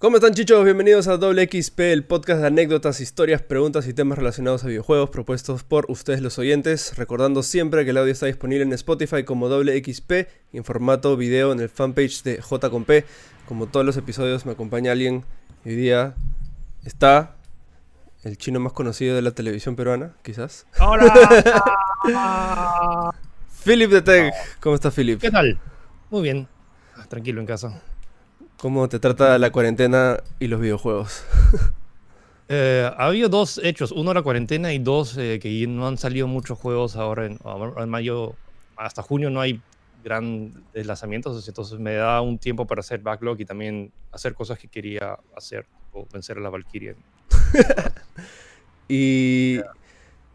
¿Cómo están chichos? Bienvenidos a Doble XP, el podcast de anécdotas, historias, preguntas y temas relacionados a videojuegos propuestos por ustedes los oyentes. Recordando siempre que el audio está disponible en Spotify como Doble XP y en formato video en el fanpage de J con P. Como todos los episodios me acompaña alguien y hoy día está el chino más conocido de la televisión peruana, quizás. ¡Hola! Philip de Tech. ¿Cómo estás Philip? ¿Qué tal? Muy bien. Tranquilo en casa. ¿Cómo te trata la cuarentena y los videojuegos? Eh, ha habido dos hechos, uno la cuarentena y dos eh, que no han salido muchos juegos ahora en, en, mayo, hasta junio no hay gran lanzamientos, entonces me da un tiempo para hacer backlog y también hacer cosas que quería hacer o vencer a la Valkyria. y,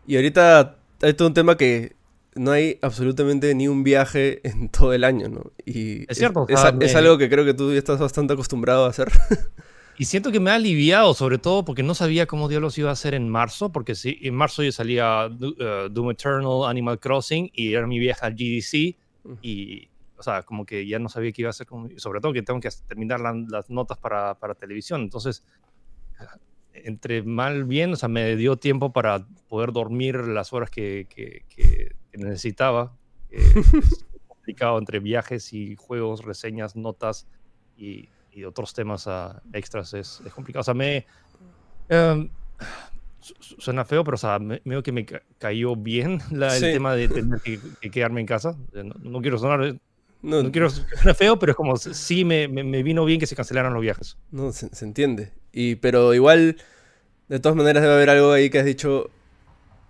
y ahorita hay todo un tema que no hay absolutamente ni un viaje en todo el año, ¿no? Y es cierto. Es, algo que creo que tú ya estás bastante acostumbrado a hacer. Y siento que me ha aliviado, sobre todo porque no sabía cómo diablos iba a ser en marzo, porque sí, en marzo yo salía uh, Doom Eternal, Animal Crossing, y era mi viaje al GDC, y, o sea, como que ya no sabía qué iba a hacer, sobre todo que tengo que terminar las notas para, para televisión, entonces entre mal bien, o sea, me dio tiempo para poder dormir las horas que, que, que, necesitaba. es complicado entre viajes y juegos, reseñas, notas y, y otros temas uh, extras. Es, es, complicado. O sea, me. Um, suena feo, pero o sea, me, que me cayó bien la, sí. el tema de tener que, quedarme en casa. No, no quiero sonar eh, no, no quiero suena feo, pero es como sí me, me, me, vino bien que se cancelaran los viajes. No, se, se, entiende. Y, pero igual, de todas maneras, debe haber algo ahí que has dicho.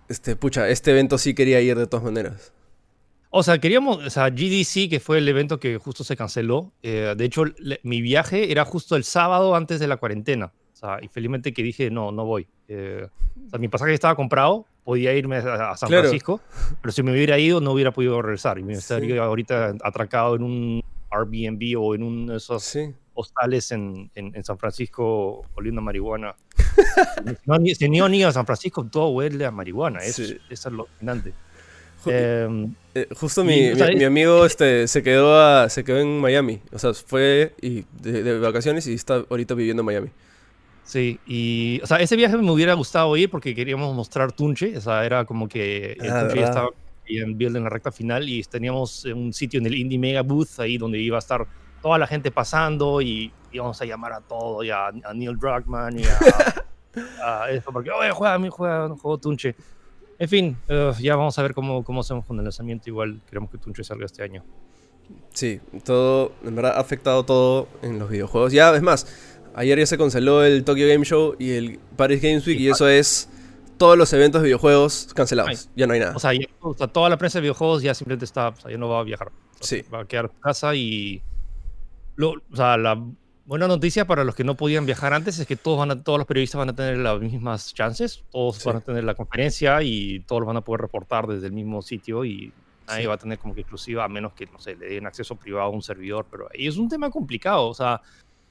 Este, pucha, este evento sí quería ir de todas maneras. O sea, queríamos, o sea, GDC, que fue el evento que justo se canceló. Eh, de hecho, le, mi viaje era justo el sábado antes de la cuarentena. O sea, y felizmente que dije, no, no voy. Eh, o sea, mi pasaje estaba comprado, podía irme a, a San claro. Francisco, pero si me hubiera ido no hubiera podido regresar. Y me estaría ahorita atracado en un Airbnb o en un de esos sí. Hostales en, en, en, San Francisco oliendo marihuana. si no ni a San Francisco, todo huele a marihuana. Es, sí. es alucinante. Eh, eh, justo mi, y, mi, mi, amigo este, se, quedó a, se quedó en Miami. O sea, fue y de, de vacaciones y está ahorita viviendo en Miami. Sí, y, o sea, ese viaje me hubiera gustado ir porque queríamos mostrar Tunche, o sea, era como que el ah, Tunche ya estaba en en la recta final y teníamos un sitio en el Indie Mega Booth ahí donde iba a estar toda la gente pasando y íbamos a llamar a todo, y a, a Neil Druckmann y a, a eso, porque, oye, juega, mi juega, juego Tunche. En fin, uh, ya vamos a ver cómo, cómo hacemos con el lanzamiento, igual queremos que Tunche salga este año. Sí, todo, en verdad ha afectado todo en los videojuegos. Ya, es más, Ayer ya se canceló el Tokyo Game Show y el Paris Games Week y, y eso es todos los eventos de videojuegos cancelados. Ay, ya no hay nada. O sea, ya, o sea, toda la prensa de videojuegos ya simplemente está, o sea, ya no va a viajar. Sí. Va a quedar en casa y... Lo, o sea, la buena noticia para los que no podían viajar antes es que todos, van a, todos los periodistas van a tener las mismas chances, todos sí. van a tener la conferencia y todos van a poder reportar desde el mismo sitio y nadie sí. va a tener como que exclusiva a menos que, no sé, le den acceso privado a un servidor, pero ahí es un tema complicado, o sea,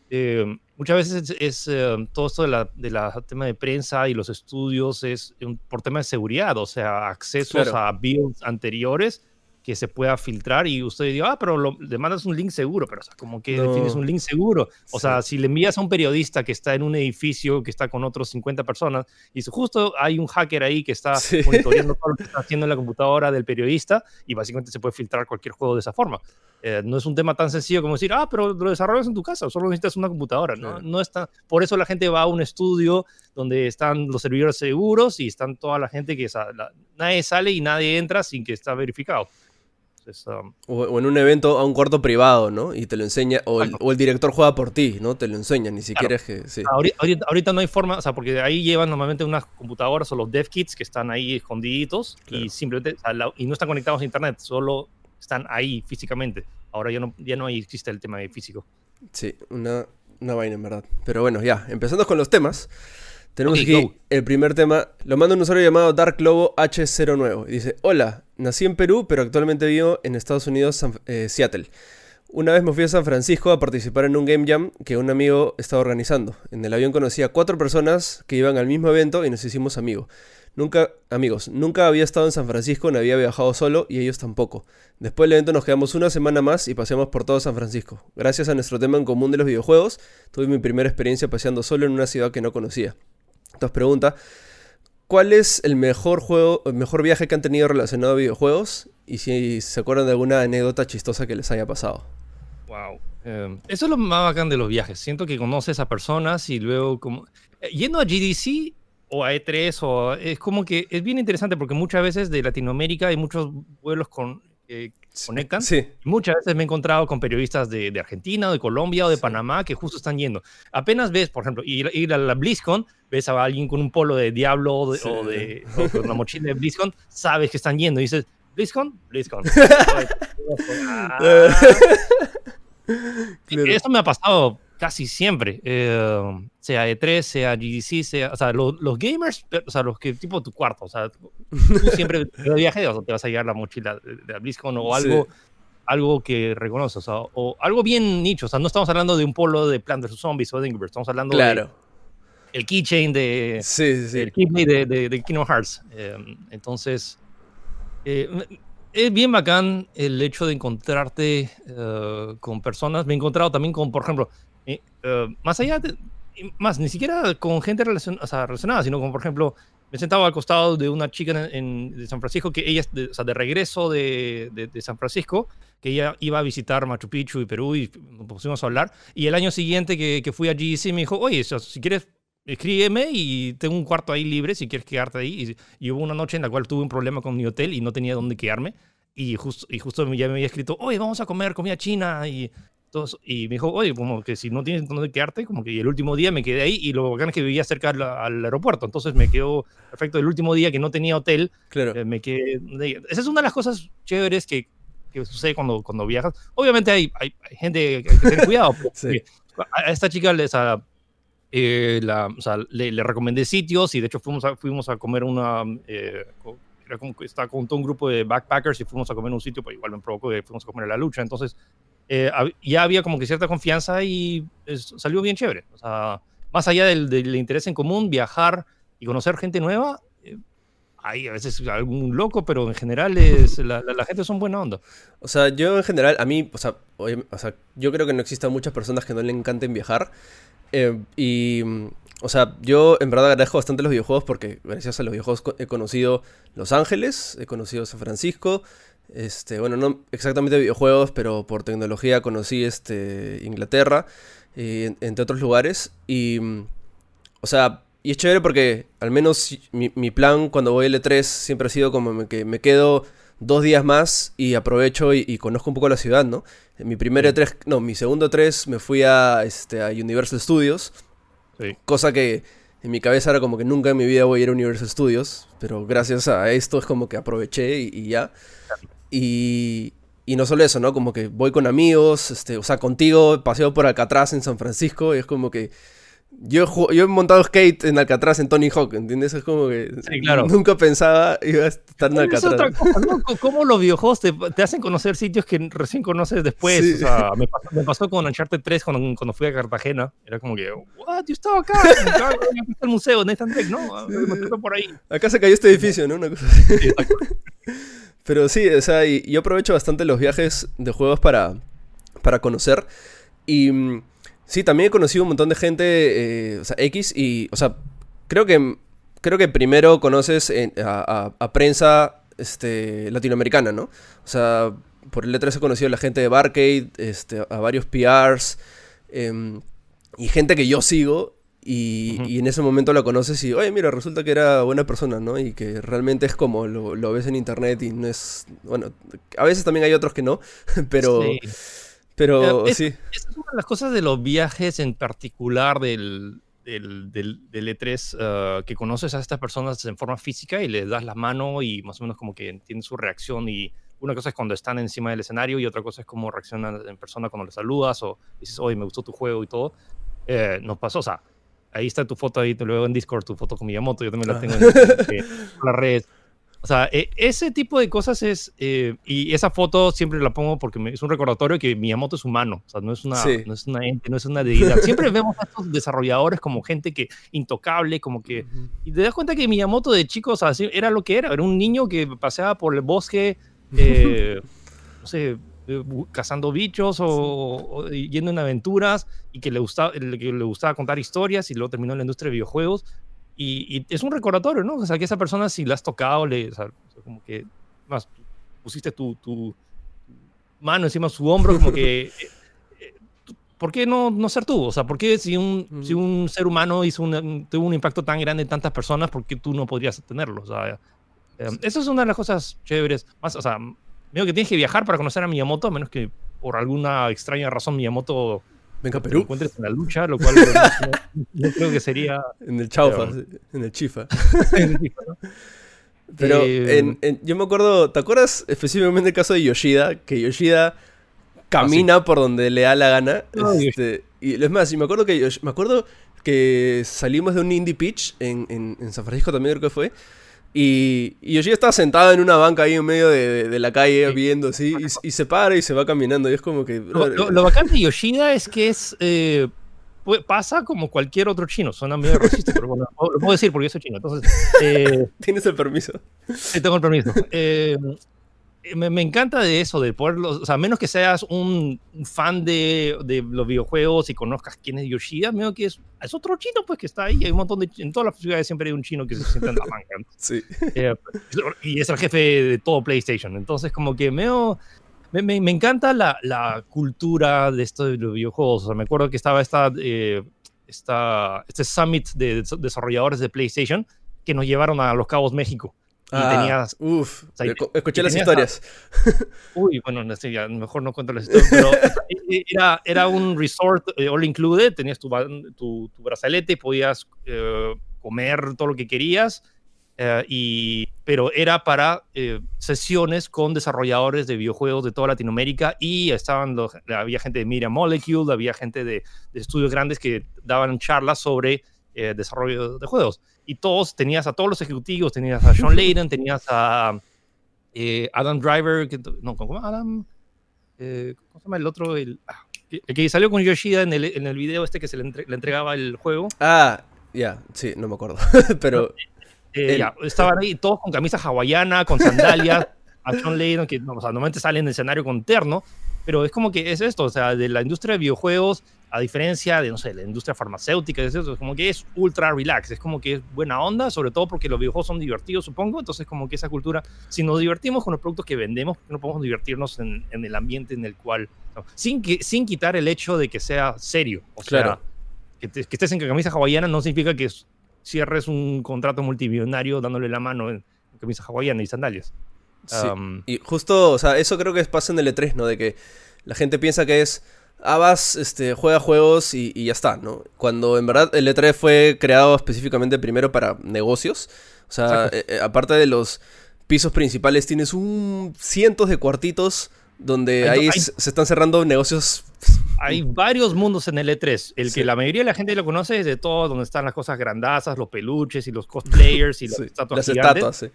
eh, muchas veces es, es eh, todo esto de la, de la, tema de prensa y los estudios es un, por tema de seguridad, o sea, accesos claro. a builds anteriores que se pueda filtrar y usted diga, ah, pero lo, le mandas un link seguro, pero o sea, como que no. defines un link seguro. O sí. sea, si le envías a un periodista que está en un edificio que está con otros 50 personas y justo hay un hacker ahí que está sí. monitoreando todo lo que está haciendo en la computadora del periodista y básicamente se puede filtrar cualquier juego de esa forma. Eh, no es un tema tan sencillo como decir, ah, pero lo desarrollas en tu casa, solo necesitas una computadora. No, no está, por eso la gente va a un estudio donde están los servidores seguros y están toda la gente que nadie sale y nadie entra sin que está verificado. Entonces, um, o, o, en un evento a un cuarto privado, ¿no? Y te lo enseña, o el, o el director juega por ti, ¿no? Te lo enseña, ni siquiera claro. es que... Sí. Ahorita, ahorita, no hay forma, o sea, porque ahí llevan normalmente unas computadoras o los dev kits que están ahí escondiditos claro. y simplemente, sea, la, y no están conectados a internet, solo están ahí físicamente. Ahora ya no, ya no existe el tema de físico. Sí, una, una vaina en verdad. Pero bueno, ya, empezando con los temas. Tenemos okay, aquí go. el primer tema. Lo manda un usuario llamado Dark Lobo H09. Dice: Hola, nací en Perú, pero actualmente vivo en Estados Unidos, eh, Seattle. Una vez me fui a San Francisco a participar en un Game Jam que un amigo estaba organizando. En el avión conocí a cuatro personas que iban al mismo evento y nos hicimos amigos. Nunca, amigos, nunca había estado en San Francisco, no había viajado solo y ellos tampoco. Después del evento nos quedamos una semana más y paseamos por todo San Francisco. Gracias a nuestro tema en común de los videojuegos, tuve mi primera experiencia paseando solo en una ciudad que no conocía. Entonces pregunta, ¿cuál es el mejor juego, el mejor viaje que han tenido relacionado a videojuegos? Y si se acuerdan de alguna anécdota chistosa que les haya pasado. Wow. Em, eso es lo más bacán de los viajes. Siento que conoces a personas y luego como... Eh, yendo a GDC o a E3 o... Es como que es bien interesante porque muchas veces de Latinoamérica hay muchos vuelos con, que conectan. Sí. Muchas veces me he encontrado con periodistas de, de Argentina, de Colombia o de Panamá que justo están yendo. Apenas ves, por ejemplo, ir, ir a la BlizzCon, ves a alguien con un polo de Diablo o, de, Sí. o de, o con una mochila de BlizzCon, sabes que están yendo y dices, BlizzCon, BlizzCon. Ah. Claro. Eso me ha pasado casi siempre, eh, sea E3, sea GDC, sea, o sea, lo- los gamers, o sea, los que tipo tu cuarto, o sea, tú siempre de viaje, o sea, te vas a llevar la mochila de, la BlizzCon o algo, algo que reconoces, o, sea, o algo bien nicho, o sea, no estamos hablando de un polo de Plant vs. Zombies o de Angry Birds, estamos hablando Claro. de el keychain de, Sí, sí, el Keyblade de, de, de Kingdom Hearts. Eh, entonces, eh, es bien bacán el hecho de encontrarte con personas. Me he encontrado también con, por ejemplo, eh, más allá de, más, ni siquiera con gente relacion- o sea, relacionada, sino como, por ejemplo, me sentaba al costado de una chica en, en- de San Francisco que ella, de, o sea, de regreso de, de- de San Francisco, que ella iba a visitar Machu Picchu y Perú y nos pusimos a hablar. Y el año siguiente que, que fui a GDC me dijo, oye, o sea, si quieres escríbeme y tengo un cuarto ahí libre si quieres quedarte ahí. Y, y hubo una noche en la cual tuve un problema con mi hotel y no tenía dónde quedarme. Y, justo y justo ya me había escrito, oye, vamos a comer comida china. Y, todos, y me dijo, oye, como que si no tienes dónde quedarte, como que y el último día me quedé ahí. Y lo bacán es que vivía cerca al, al aeropuerto. Entonces me quedó perfecto. El último día que no tenía hotel, Claro. eh, me quedé. Esa es una de las cosas chéveres que, que sucede cuando, cuando viajas. Obviamente hay, hay, hay gente que hay que tener cuidado. porque A esta chica les, a, eh, la, o sea, le, le recomendé sitios y de hecho fuimos a, fuimos a comer una... eh, era como que estaba con todo un grupo de backpackers y fuimos a comer un sitio, pues igual me provocó que fuimos a comer a la lucha. Entonces eh, ya había como que cierta confianza y es- salió bien chévere. O sea, más allá del, del interés en común, viajar y conocer gente nueva, eh, hay a veces algún loco, pero en general es, la, la, la gente son buena onda. O sea, yo en general, a mí, o sea, obvia- o sea, yo creo que no existan muchas personas que no le encanten viajar. Eh, y, o sea, yo en verdad agradezco bastante los videojuegos porque gracias a los videojuegos he conocido Los Ángeles, he conocido San Francisco. Este, bueno, no exactamente videojuegos, pero por tecnología conocí este, Inglaterra, en- entre otros lugares. Y, mm, o sea, y es chévere porque al menos mi, mi plan cuando voy al E3 siempre ha sido como que me quedo dos días más y aprovecho y, y conozco un poco la ciudad, ¿no? En mi primer E3, no, mi segundo E3 me fui a, este, a Universal Studios, Sí. cosa que en mi cabeza era como que nunca en mi vida voy a ir a Universal Studios, pero gracias a esto es como que aproveché y, y ya. Y, y no solo eso, ¿no? Como que voy con amigos, este, o sea, contigo, paseo por Alcatraz en San Francisco y es como que yo, yo he montado skate en Alcatraz en Tony Hawk, ¿entiendes? Es como que Sí, claro. nunca pensaba iba a estar en Es otra Alcatraz. cosa, Cómo los videojuegos te, te hacen conocer sitios que recién conoces después. Sí. O sea, me pasó, me pasó con Uncharted 3 cuando, cuando fui a Cartagena. Era como que, ¿what? Yo estaba acá. Está el museo, Nathan Drake, ¿no? Me por ahí. Acá se cayó este edificio, ¿no? Una cosa así. Sí. Pero sí, o sea, y yo aprovecho bastante los viajes de juegos para, para conocer. Y mm, sí, también he conocido un montón de gente, eh, o sea, X, y, o sea, creo que, creo que primero conoces a prensa este, latinoamericana, ¿no? O sea, por el E3 he conocido a la gente de Barcade, este, a varios PRs, em, y gente que yo sigo. Y, Ujú. y en ese momento la conoces y, oye, mira, resulta que era buena persona, ¿no? Y que realmente es como lo, lo ves en internet y no es... Bueno, a veces también hay otros que no, pero... Sí. Pero es- sí, Esa es una de las cosas de los viajes en particular del, del, del, del E3, eh, que conoces a estas personas en forma física y les das la mano y más o menos como que entiendes su reacción y una cosa es cuando están encima del escenario y otra cosa es cómo reaccionan en persona cuando les saludas o dices, oye, me gustó tu juego y todo. Eh, nos pasó, o sea, ahí está tu foto ahí, te veo en Discord, tu foto con Miyamoto, yo también la Ah. tengo en, en- en las redes. O sea, e, ese tipo de cosas es, eh, y esa foto siempre la pongo porque es un recordatorio que Miyamoto es humano, o sea, no es una, no es una ente, no es una deidad. Siempre vemos a estos desarrolladores como gente que intocable, como que, y te das cuenta que Miyamoto de chicos así era lo que era, era un niño que paseaba por el bosque, eh, no sé, eh, cazando bichos o, yendo en aventuras y que le, gustaba, que le gustaba contar historias y luego terminó en la industria de videojuegos y, es un recordatorio, ¿no? O sea, que esa persona si la has tocado, le, o sea, como que más pusiste tu, tu, mano encima de su hombro, como que... Eh, eh, ¿Por qué no, no ser tú? O sea, ¿por qué si un, si un ser humano hizo un, tuvo un impacto tan grande en tantas personas, ¿por qué tú no podrías tenerlo? O sea, eh, eso es una de las cosas chéveres. Más, o sea, medio que tienes que viajar para conocer a Miyamoto, a menos que por alguna extraña razón Miyamoto Venga, Perú. Te encuentres en la lucha, lo cual yo creo que sería. En el Chaufa, en el Chifa. Pero eh, yo me acuerdo, ¿te acuerdas específicamente del caso de Yoshida? Que Yoshida camina ah, por donde le da la gana. este, y es más, y me acuerdo que me acuerdo que salimos de un indie pitch en, en, en San Francisco también creo que fue. Y, y Yoshida estaba sentado en una banca ahí en medio de, la calle viendo así y, se para y se va caminando y es como que... Lo, bacán de Yoshida es que es... Eh, pasa como cualquier otro chino, suena medio racista, pero bueno, lo puedo decir porque yo soy chino, entonces... Eh, Tienes el permiso. Sí, tengo el permiso. Eh, eh, me, encanta de eso, de poder, o sea, menos que seas un fan de, de, los videojuegos y conozcas quién es Yoshida, menos que es, es otro chino pues que está ahí, hay un montón de, en todas las ciudades siempre hay un chino que se sienta en la banca. Sí. Eh, y es el jefe de todo PlayStation, entonces como que me, me, me encanta la, la, cultura de esto de los videojuegos, o sea, me acuerdo que estaba esta, eh, esta, este summit de desarrolladores de PlayStation que nos llevaron a Los Cabos, México. Y ah, tenías. Uf, escuché las historias. uy, bueno, mejor no cuento las historias, pero era, era un resort eh, all included, tenías tu, tu, brazalete, podías eh, comer todo lo que querías, eh, y, pero era para sesiones con desarrolladores de videojuegos de toda Latinoamérica y estaban los, había gente de Media Molecule, había gente de, de estudios grandes que daban charlas sobre desarrollo de juegos y todos, tenías a todos los ejecutivos, tenías a Sean Layden, tenías a eh, Adam Driver, que, no, ¿cómo Adam? Eh, ¿Cómo se llama el otro? El, ah, que, salió con Yoshida en el, en el video este que se le, entregaba el juego. Ah, ya, sí, no me acuerdo, pero... Eh, ya, estaban ahí todos con camisa hawaiana, con sandalias, a Sean Layden, que no, o sea, normalmente sale en el escenario con terno, pero es como que es esto, o sea, de la industria de videojuegos, a diferencia de, no sé, la industria farmacéutica, es, eso, como que es ultra relax, es como que es buena onda, sobre todo porque los videojuegos son divertidos, supongo, entonces como que esa cultura, si nos divertimos con los productos que vendemos, no podemos divertirnos en, el ambiente en el cual, sin, que, sin quitar el hecho de que sea serio, o sea, que, estés en camisa hawaiana no significa que cierres un contrato multimillonario dándole la mano en, camisa hawaiana y sandalias. Sí. y justo, o sea, eso creo que pasa en el E3, ¿no? De que la gente piensa que es Abbas este, juega juegos y, ya está, ¿no? Cuando en verdad el E3 fue creado específicamente primero para negocios. O sea, eh, eh, aparte de los pisos principales, tienes un cientos de cuartitos donde ahí se están cerrando negocios. Hay varios mundos en el E3. El que la mayoría de la gente lo conoce es de todo, donde están las cosas grandazas, los peluches y los cosplayers y las estatuas. Las estatuas,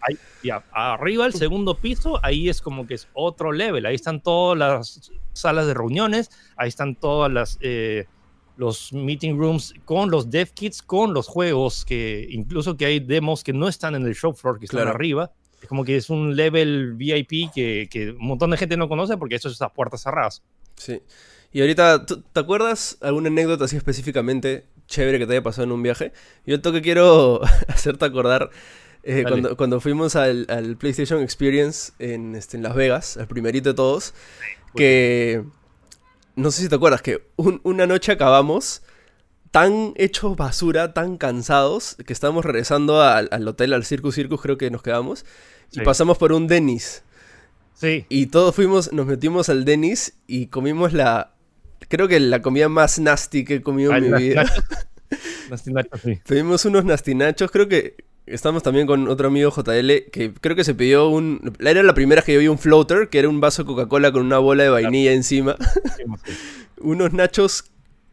ya, arriba, el segundo piso, ahí es como que es otro level. Ahí están todas las salas de reuniones, ahí están todas las... Eh, los meeting rooms con los dev kits, con los juegos, que incluso que hay demos que no están en el show floor, que están arriba. Es como que es un level VIP que, que, un montón de gente no conoce porque eso es a puertas cerradas. Sí. Y ahorita, ¿te acuerdas alguna anécdota así específicamente chévere que te haya pasado en un viaje? Yo que quiero hacerte acordar eh, cuando, cuando, fuimos al, al, PlayStation Experience en, este, en Las Vegas, el primerito de todos, que no sé si te acuerdas que una noche acabamos tan hechos basura, tan cansados, que estábamos regresando al, hotel, al Circus Circus, creo que nos quedamos, y pasamos por un Dennis. Sí. Y todos fuimos, nos metimos al Dennis y comimos la, creo que la comida más nasty que he comido en mi vida. nasty nachos, sí. Pedimos unos nasty nachos, creo que estamos también con otro amigo JL, que creo que se pidió un, era la primera que yo vi un floater, que era un vaso de Coca-Cola con una bola de vainilla encima. unos nachos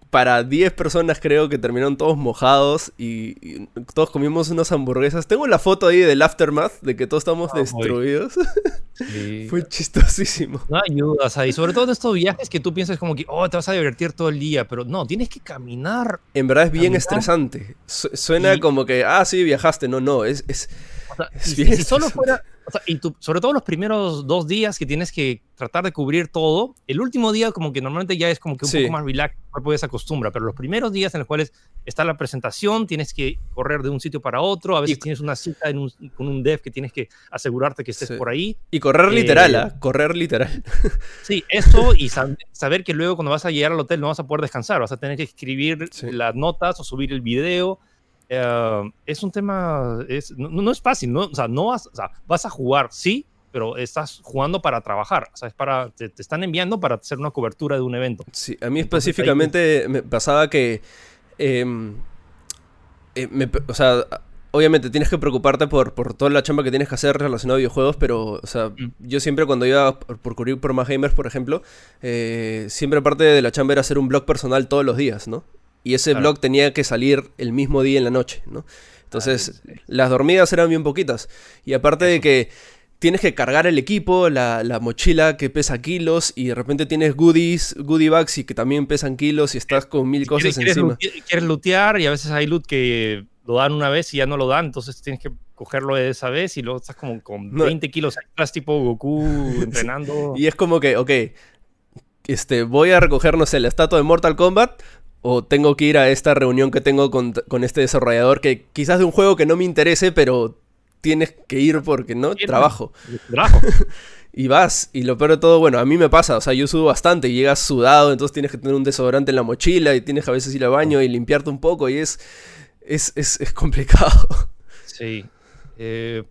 para 10 personas creo que terminaron todos mojados y, y todos comimos unas hamburguesas. Tengo la foto ahí del aftermath de que todos estamos Ah, destruidos. Sí. Fue chistosísimo. No ayuda, o sea, y sobre todo en estos viajes que tú piensas como que, oh, te vas a divertir todo el día, pero no, tienes que caminar. En verdad es bien Caminar. estresante. Su- suena Y- como que, ah, sí, viajaste. No, no, es... es O sea, si solo fuera, o sea, y tú- sobre todo los primeros dos días que tienes que tratar de cubrir todo, el último día como que normalmente ya es como que un Sí. poco más relax, el cuerpo ya se acostumbra, pero los primeros días en los cuales está la presentación, tienes que correr de un sitio para otro, a veces Y- tienes una cita en un- con un dev que tienes que asegurarte que estés Sí. por ahí. Y correr Eh, literal, ¿ah? Correr literal. Sí, eso y sab- saber que luego cuando vas a llegar al hotel no vas a poder descansar, vas a tener que escribir Sí. las notas o subir el video. Eh, es un tema, es, no, no es fácil, ¿no? O sea, no vas, o sea, vas a jugar, sí, pero estás jugando para trabajar, o sea, es para, te, te están enviando para hacer una cobertura de un evento. Sí, a mí Entonces, ahí- específicamente me pasaba que... em, eh, me- o sea, obviamente tienes que preocuparte por, por toda la chamba que tienes que hacer relacionado a videojuegos, pero, o sea, Mm. yo siempre cuando iba por, por cubrir por más gamers, por ejemplo, eh, siempre parte de la chamba era hacer un blog personal todos los días, ¿no? Y ese Claro. blog tenía que salir el mismo día en la noche, ¿no? Entonces, Ah, sí, las dormidas eran bien poquitas. Y aparte de que tienes que cargar el equipo, la, la mochila que pesa kilos, y de repente tienes goodies, goodie bags y que también pesan kilos y estás con mil cosas quieres, encima. quieres, lootear y a veces hay loot que lo dan una vez y ya no lo dan, entonces tienes que cogerlo de esa vez y luego estás como con No. 20 kilos extras tipo Goku entrenando. Y es como que, ok, este, voy a recoger, no sé, la estatua de Mortal Kombat. O tengo que ir a esta reunión que tengo con, con este desarrollador que quizás de un juego que no me interese, pero tienes que ir porque, ¿no? Sí, Trabajo. Trabajo. Y vas, y lo peor de todo, bueno, a mí me pasa, o sea, yo sudo bastante y llegas sudado, entonces tienes que tener un desodorante en la mochila y tienes que a veces ir al baño y limpiarte un poco y es, es, es, es complicado. Sí. Eh,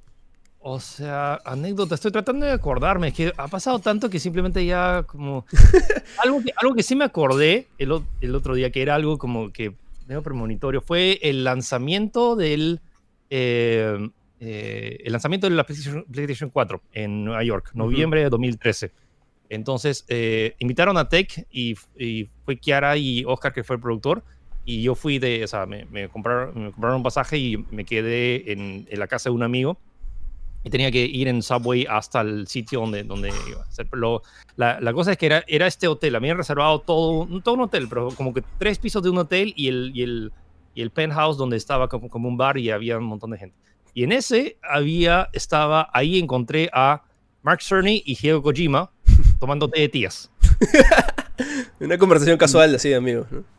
o sea, anécdota, estoy tratando de acordarme, es que ha pasado tanto que simplemente ya como... algo, que, algo que sí me acordé el, el otro día, que era algo como que medio premonitorio, fue el lanzamiento del... eh, eh, el lanzamiento de la PlayStation, PlayStation 4 en Nueva York, noviembre de 2013. Entonces, eh, invitaron a Tech y, y fue Kiara y Oscar, que fue el productor, y yo fui de, o sea, me, me compraron, me compraron un pasaje y me quedé en, en la casa de un amigo y tenía que ir en subway hasta el sitio donde, donde iba a hacer. Pero la, la cosa es que era, era este hotel, habían reservado todo, no todo un hotel, pero como que tres pisos de un hotel y el, y el, y el penthouse donde estaba como, como un bar y había un montón de gente. Y en ese había, estaba, ahí encontré a Mark Cerny y Hideo Kojima tomando té de tías. Una conversación casual así de amigos, ¿no?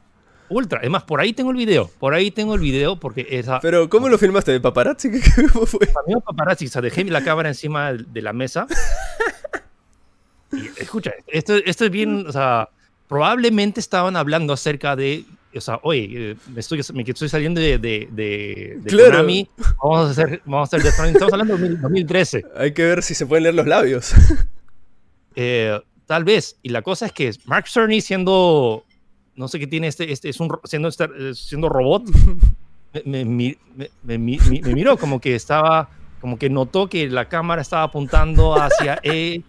Ultra. Es más, por ahí tengo el video. Por ahí tengo el video porque esa. Pero, ¿cómo lo filmaste? ¿De paparazzi? ¿Qué, qué- cómo fue? Amigo paparazzi, o sea, dejé la cámara encima de la mesa. Y escucha, esto, esto es bien, o sea, probablemente estaban hablando acerca de, o sea, oye, eh, me estoy, me estoy saliendo de, de, de, de Claro. Konami, vamos a hacer, vamos a hacer Death estamos hablando de 2000 2013. Hay que ver si se pueden leer los labios. Eh, tal vez, y la cosa es que Mark Cerny siendo, no sé qué tiene este, este es un, siendo, este- eh, siendo robot, me, me, me- me mi- mi- me miró como que estaba, como que notó que la cámara estaba apuntando hacia él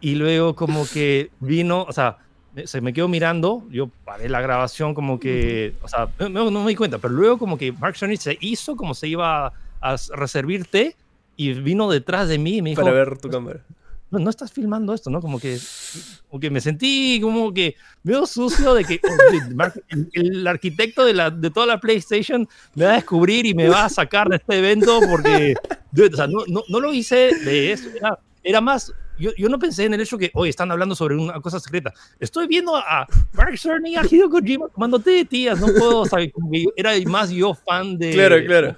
y luego como que vino, o sea, se me quedó mirando, yo paré la grabación como que, o sea, no, no- me di cuenta, pero luego como que Mark Cerny se hizo como se iba a s- reservir té y vino detrás de mí y me dijo, para ver tu cámara. No, no estás filmando esto, ¿no? Como que, como que me sentí como que medio sucio de que oh, el, el arquitecto de, la, de toda la PlayStation me va a descubrir y me va a sacar de este evento porque, dude, o sea, no, no, no lo hice de eso, era, era más, yo, yo no pensé en el hecho que, hoy están hablando sobre una cosa secreta. Estoy viendo a Mark Cerny y a Hideo Kojima tomándote de tías, no puedo, como que yo- era más yo fan de... Claro, claro.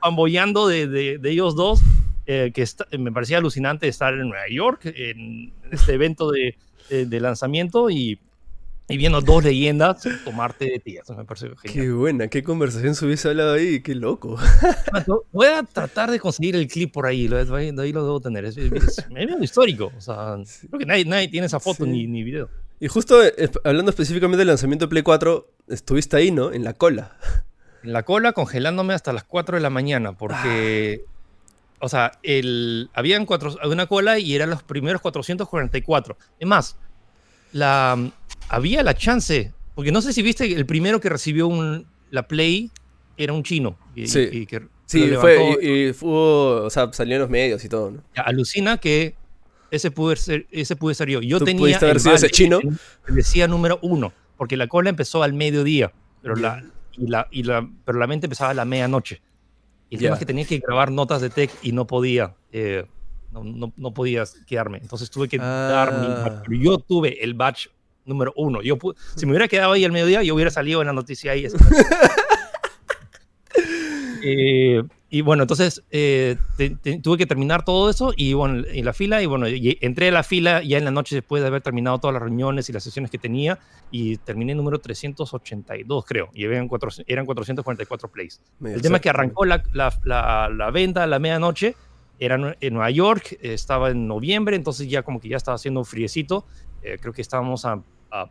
fanboyando de, de, de ellos dos, eh, que está- me parecía alucinante estar en Nueva York, en este evento de, de- de lanzamiento y, y viendo dos leyendas tomarte de tías. Me pareció genial. Qué buena, qué conversación se hubiese hablado ahí, qué loco. Voy a tratar de conseguir el clip por ahí, lo- de ahí, lo debo tener. Es, es- medio histórico. O sea, creo que nadie, nadie tiene esa foto Sí. ni, ni video. Y justo eh, hablando específicamente del lanzamiento de Play 4, estuviste ahí, ¿no? En la cola. En la cola congelándome hasta las 4 de la mañana porque, o sea, el, habían cuatro, una cola y eran los primeros 444. Es más, la, había la chance porque no sé si viste el primero que recibió un, la Play era un chino. Y, Sí. y que Sí, fue, y, y fue, o sea, salió en los medios y todo, ¿no? Alucina que ese pude ser, ese pude ser yo. Yo Tú tenía pudiste haber sido ese chino. que decía número uno, porque la cola empezó al mediodía, pero la, y la, y la, pero la mente empezaba a la medianoche. Y el tema es que tenía que grabar notas de tech y no podía, eh, no, no, no podía quedarme. Entonces tuve que dar mi Ah. Pero yo tuve el badge número uno. Yo si me hubiera quedado ahí al mediodía, yo hubiera salido en la noticia ahí. Eh, y bueno, entonces eh, te- te- tuve que terminar todo eso y bueno, en la fila y bueno, y entré a la fila ya en la noche después de haber terminado todas las reuniones y las sesiones que tenía y terminé número 382 creo y habían cuatro, eran 444 plays. Medio El tema es que arrancó la, la, la, la venta a la medianoche, era en- Nueva York, estaba en noviembre, entonces ya como que ya estaba haciendo friecito, eh, creo que estábamos a, a,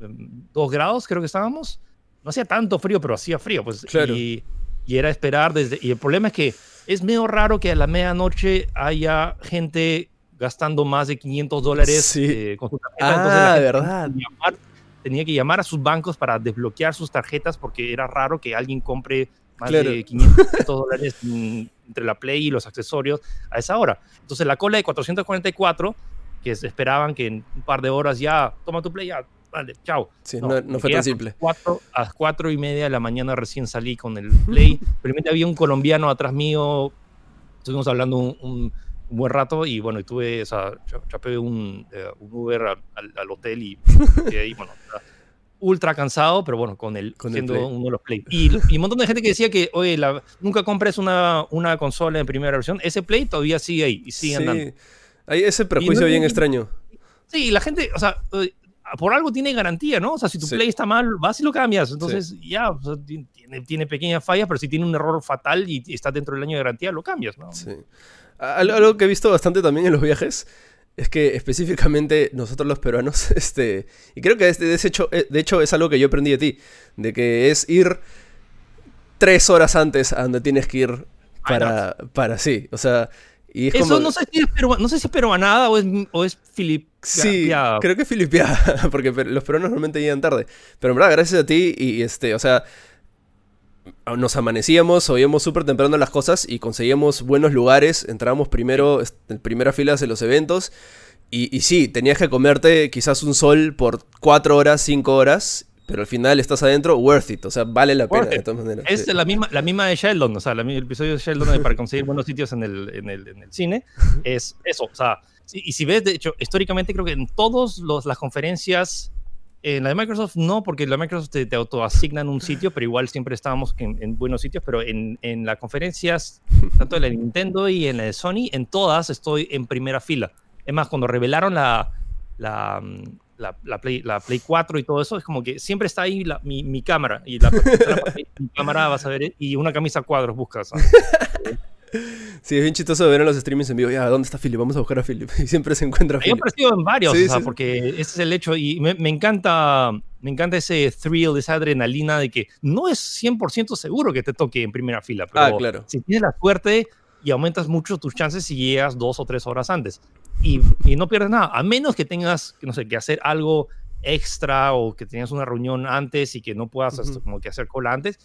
em, dos grados, creo que estábamos, no hacía tanto frío, pero hacía frío, pues, Claro. y, y era esperar desde, y el problema es que es medio raro que a la medianoche haya gente gastando más de 500 dólares Sí. eh, con su tarjeta, entonces la Ah, gente verdad. tenía que llamar- tenía que llamar a sus bancos para desbloquear sus tarjetas porque era raro que alguien compre más Claro. de 500 dólares entre la Play y los accesorios a esa hora. Entonces la cola de 444, que esperaban que en un par de horas ya, toma tu Play, ya, vale, chao. Sí, No, no, no fue tan a simple. Cuatro, a las cuatro y media de la mañana recién salí con el Play. Primero había un colombiano atrás mío, estuvimos hablando un, un- buen rato y bueno, y tuve, o sea, cha- chapé un, eh, un Uber al, al- al hotel y, y ahí, bueno, ultra cansado, pero bueno, con el, Con el siendo Play. uno de los Play. Y, y un montón de gente que decía que, oye, la- nunca compres una, una consola en primera versión. Ese Play todavía sigue ahí y sigue andando. Sí. Hay ese prejuicio no- bien extraño. Sí, y la gente, o sea, eh, por algo tiene garantía, ¿no? O sea, si tu Sí. Play está mal, vas y lo cambias. Entonces, ya, o sea, ti- tiene, tiene pequeñas fallas, pero si tiene un error fatal y está dentro del año de garantía, lo cambias, ¿no? Sí. Al- Algo que he visto bastante también en los viajes es que específicamente nosotros los peruanos, este, y creo que este- de, hecho, eh, de hecho es algo que yo aprendí de ti, de que es ir tres horas antes a donde tienes que ir para, para sí, o sea, y es Eso como... no sé si es, perua- no sé si es peruanada o es, o es filip. Sí, creo que es filipiada, porque los peruanos normalmente llegan tarde. Pero en verdad, gracias a ti y este, o sea, nos amanecíamos, oíamos súper temprano las cosas y conseguíamos buenos lugares. Entrábamos primero, en primera fila de los eventos. Y, y sí, tenías que comerte quizás un sol por cuatro horas, cinco horas, pero al final estás adentro, worth it, o sea, vale la pena Worth de it. todas maneras. Es sí. la misma, la misma de Sheldon, o sea, la el episodio de Sheldon de para conseguir buenos sitios en el, en el, en el cine, es eso, o sea, si- y si ves, de hecho, históricamente creo que en todas las conferencias, en la de Microsoft no, porque la de Microsoft te, te autoasignan un sitio, pero igual siempre estábamos en, en buenos sitios, pero en, en las conferencias, tanto en la de Nintendo y en la de Sony, en todas estoy en primera fila. Es más, cuando revelaron la, la, mm, la, la Play, la Play 4 y todo eso, es como que siempre está ahí la- mi, mi cámara. Y la, mi cámara vas a ver, y una camisa a cuadros buscas. ¿sabes? Sí, es bien chistoso ver en los streamings en vivo. Ya, ¿dónde está Philip? Vamos a buscar a Philip. Y siempre se encuentra Yo he Philip. aparecido en varios, Sí, o sea, sí. porque ese es el hecho. Y me, me encanta me encanta ese thrill, esa adrenalina de que no es 100% seguro que te toque en primera fila. Pero Ah, claro. si tienes la suerte y aumentas mucho tus chances si llegas dos o tres horas antes. Y, y no pierdes nada, a menos que tengas, no sé, que hacer algo extra o que tengas una reunión antes y que no puedas Ujú. esto, como que hacer cola antes.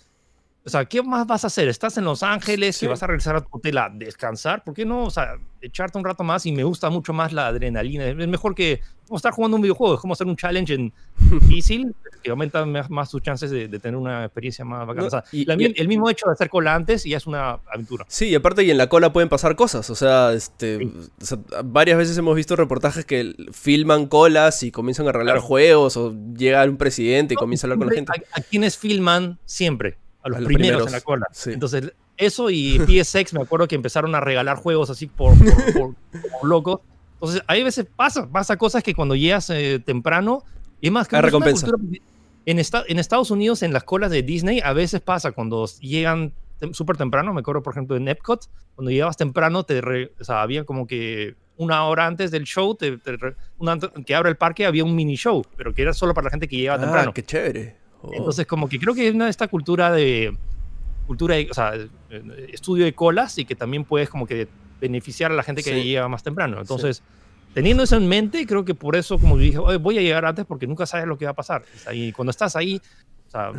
O sea, ¿qué más vas a hacer? ¿Estás en Los Ángeles Sí. y vas a regresar a tu hotel a descansar? ¿Por qué no? O sea, echarte un rato más y me gusta mucho más la adrenalina. Es mejor que como estar jugando un videojuego, es como hacer un challenge en difícil que aumenta más, tus chances de, de tener una experiencia más bacana. No, O sea, y- la y- mi- el mismo hecho de hacer cola antes ya es una aventura. Sí, y aparte y en la cola pueden pasar cosas, o sea, este, Sí. o sea, varias veces hemos visto reportajes que filman colas y comienzan a arreglar Claro. juegos o llega un presidente y comienza a hablar con la gente. A, a quienes filman siempre, a los, A los primeros, primeros, en la cola. sí. Entonces, eso y PSX, me acuerdo que empezaron a regalar juegos así por, por, locos. Entonces, hay veces pasa, pasa cosas que cuando llegas eh, temprano, y es más, que recompensa. cultura- en, esta- en Estados Unidos, en las colas de Disney, a veces pasa cuando llegan tem- súper temprano, me acuerdo, por ejemplo, en Epcot, cuando llegabas temprano, te re- o sea, había como que una hora antes del show, te- te una- que abre el parque, había un mini show, pero que era solo para la gente que llegaba Ah, temprano. qué chévere. Oh. Entonces, como que creo que es una de esta cultura de cultura de, o sea, estudio de colas y que también puedes como que beneficiar a la gente que Sí. llega más temprano. Entonces, teniendo eso en mente, creo que por eso, como dije, voy a llegar antes porque nunca sabes lo que va a pasar. Y cuando estás ahí, o sea,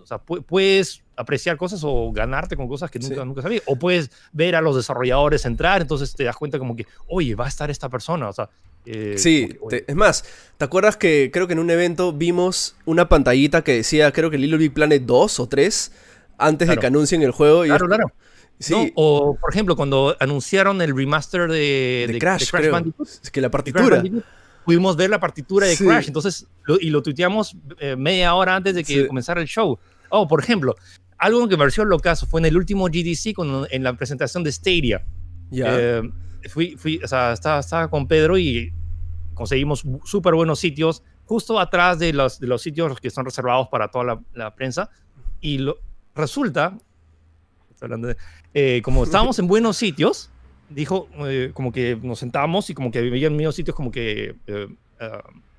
o sea, puedes apreciar cosas o ganarte con cosas que nunca, nunca sabías. O puedes ver a los desarrolladores entrar, entonces te das cuenta como que, oye, va a estar esta persona. O sea, eh, sí, es más, ¿te acuerdas que creo que en un evento vimos una pantallita que decía, creo que Little Big Planet 2 o 3, antes de que anuncien el juego? Claro, claro. Sí. o, por ejemplo, cuando anunciaron el remaster de, de, Crash, Bandicoot, es que la partitura. pudimos ver la partitura de Crash, entonces, y lo tuiteamos eh, media hora antes de que comenzara el show. Oh, por ejemplo, algo que me pareció locazo fue en el último GDC, con, en la presentación de Stadia. Ya. Eh, fui, fui, o sea, estaba, estaba con Pedro y conseguimos súper buenos sitios justo atrás de los, de los sitios que son reservados para toda la, la prensa. Y lo, resulta, hablando de, eh, como estábamos en buenos sitios, dijo eh, como que nos sentábamos y como que en medio sitios como que... Eh,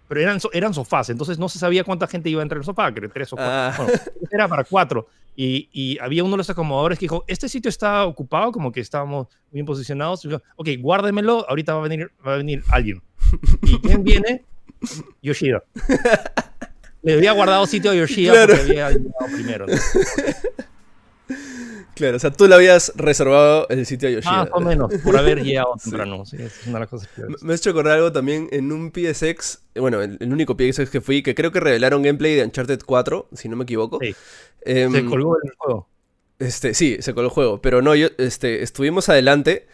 pero eran, eran sofás, entonces no se sabía cuánta gente iba a entrar en el sofá, que tres o cuatro. Ah. Bueno, era para cuatro. Y, y, había uno de los acomodadores que dijo, este sitio está ocupado, como que estábamos bien posicionados. dijo, ok, guárdemelo, ahorita va a venir, va a venir alguien. ¿Y quién viene? Yoshida. Le había guardado sitio a Yoshida porque había llegado primero. Claro, o sea, tú le habías reservado el sitio a Yoshida. Más o menos, por haber llegado temprano. Sí. es una de las cosas que Me he hecho acordar algo también en un PSX, bueno, el, único PSX que fui, que creo que revelaron gameplay de Uncharted 4, si no me equivoco. Sí. Em, se colgó el juego. Este, sí, se colgó el juego, pero no, yo, este, estuvimos adelante.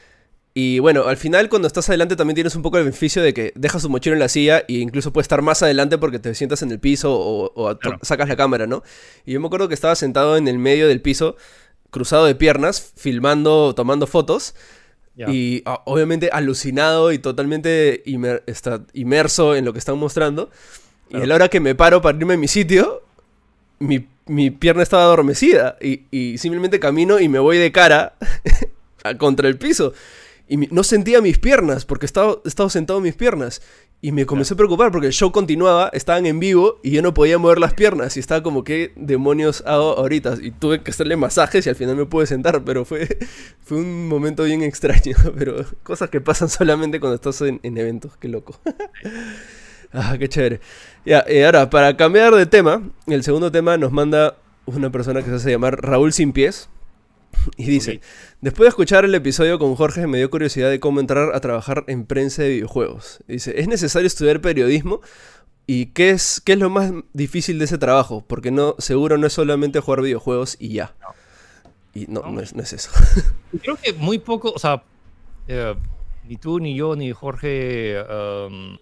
Y bueno, al final cuando estás adelante también tienes un poco el beneficio de que dejas tu mochila en la silla e incluso puedes estar más adelante porque te sientas en el piso o, sacas la cámara, ¿no? Y yo me acuerdo que estaba sentado en el medio del piso cruzado de piernas, filmando, tomando fotos. Y ah, obviamente alucinado y totalmente está inmerso en lo que están mostrando. Y a la hora que me paro para irme a mi sitio, mi, mi pierna estaba adormecida. Y, y, simplemente camino y me voy de cara contra el piso. Y no sentía mis piernas porque estaba, estaba sentado en mis piernas. Y me comencé a preocupar porque el show continuaba, estaban en vivo y yo no podía mover las piernas. Y estaba como, ¿qué demonios hago ahorita? Y tuve que hacerle masajes y al final me pude sentar, pero fue, fue un momento bien extraño. Pero cosas que pasan solamente cuando estás en, eventos, qué loco. ah, qué chévere. Ya, eh, ahora, para cambiar de tema, el segundo tema nos manda una persona que se hace llamar Raúl Sin Pies. Y dice, después de escuchar el episodio con Jorge me dio curiosidad de cómo entrar a trabajar en prensa de videojuegos. Dice, ¿es necesario estudiar periodismo? ¿Y qué es, qué es lo más difícil de ese trabajo? Porque no, seguro no es solamente jugar videojuegos y ya. Y no, no, es, eso. Creo que muy poco, o sea, eh, ni tú, ni yo, ni Jorge um,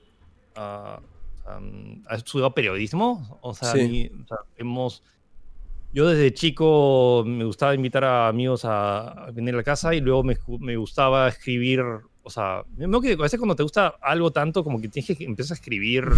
uh, um, ha estudiado periodismo. O sea, o sea hemos yo desde chico me gustaba invitar a amigos a, venir a la casa y luego me, me gustaba escribir, o sea, me que a veces cuando te gusta algo tanto como que tienes que empezar a escribir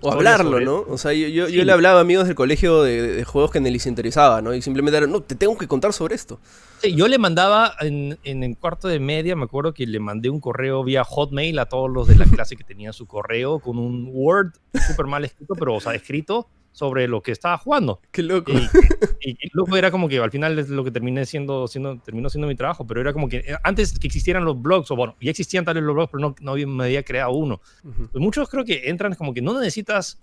o, hablarlo, ¿no? O sea, yo, yo, le hablaba a amigos del colegio de, juegos que ni les interesaba, ¿no? Y simplemente era, no, te tengo que contar sobre esto. Sí, yo le mandaba en, en el cuarto de media, me acuerdo que le mandé un correo vía Hotmail a todos los de la clase que tenían su correo con un Word súper mal escrito, pero, o sea, escrito sobre lo que estaba jugando. Qué loco. Y, y, loco era como que al final es lo que terminé siendo, siendo, terminó siendo mi trabajo, pero era como que eh, antes que existieran los blogs, o bueno, ya existían tales los blogs, pero no, no había, me había creado uno. Pues muchos creo que entran como que no necesitas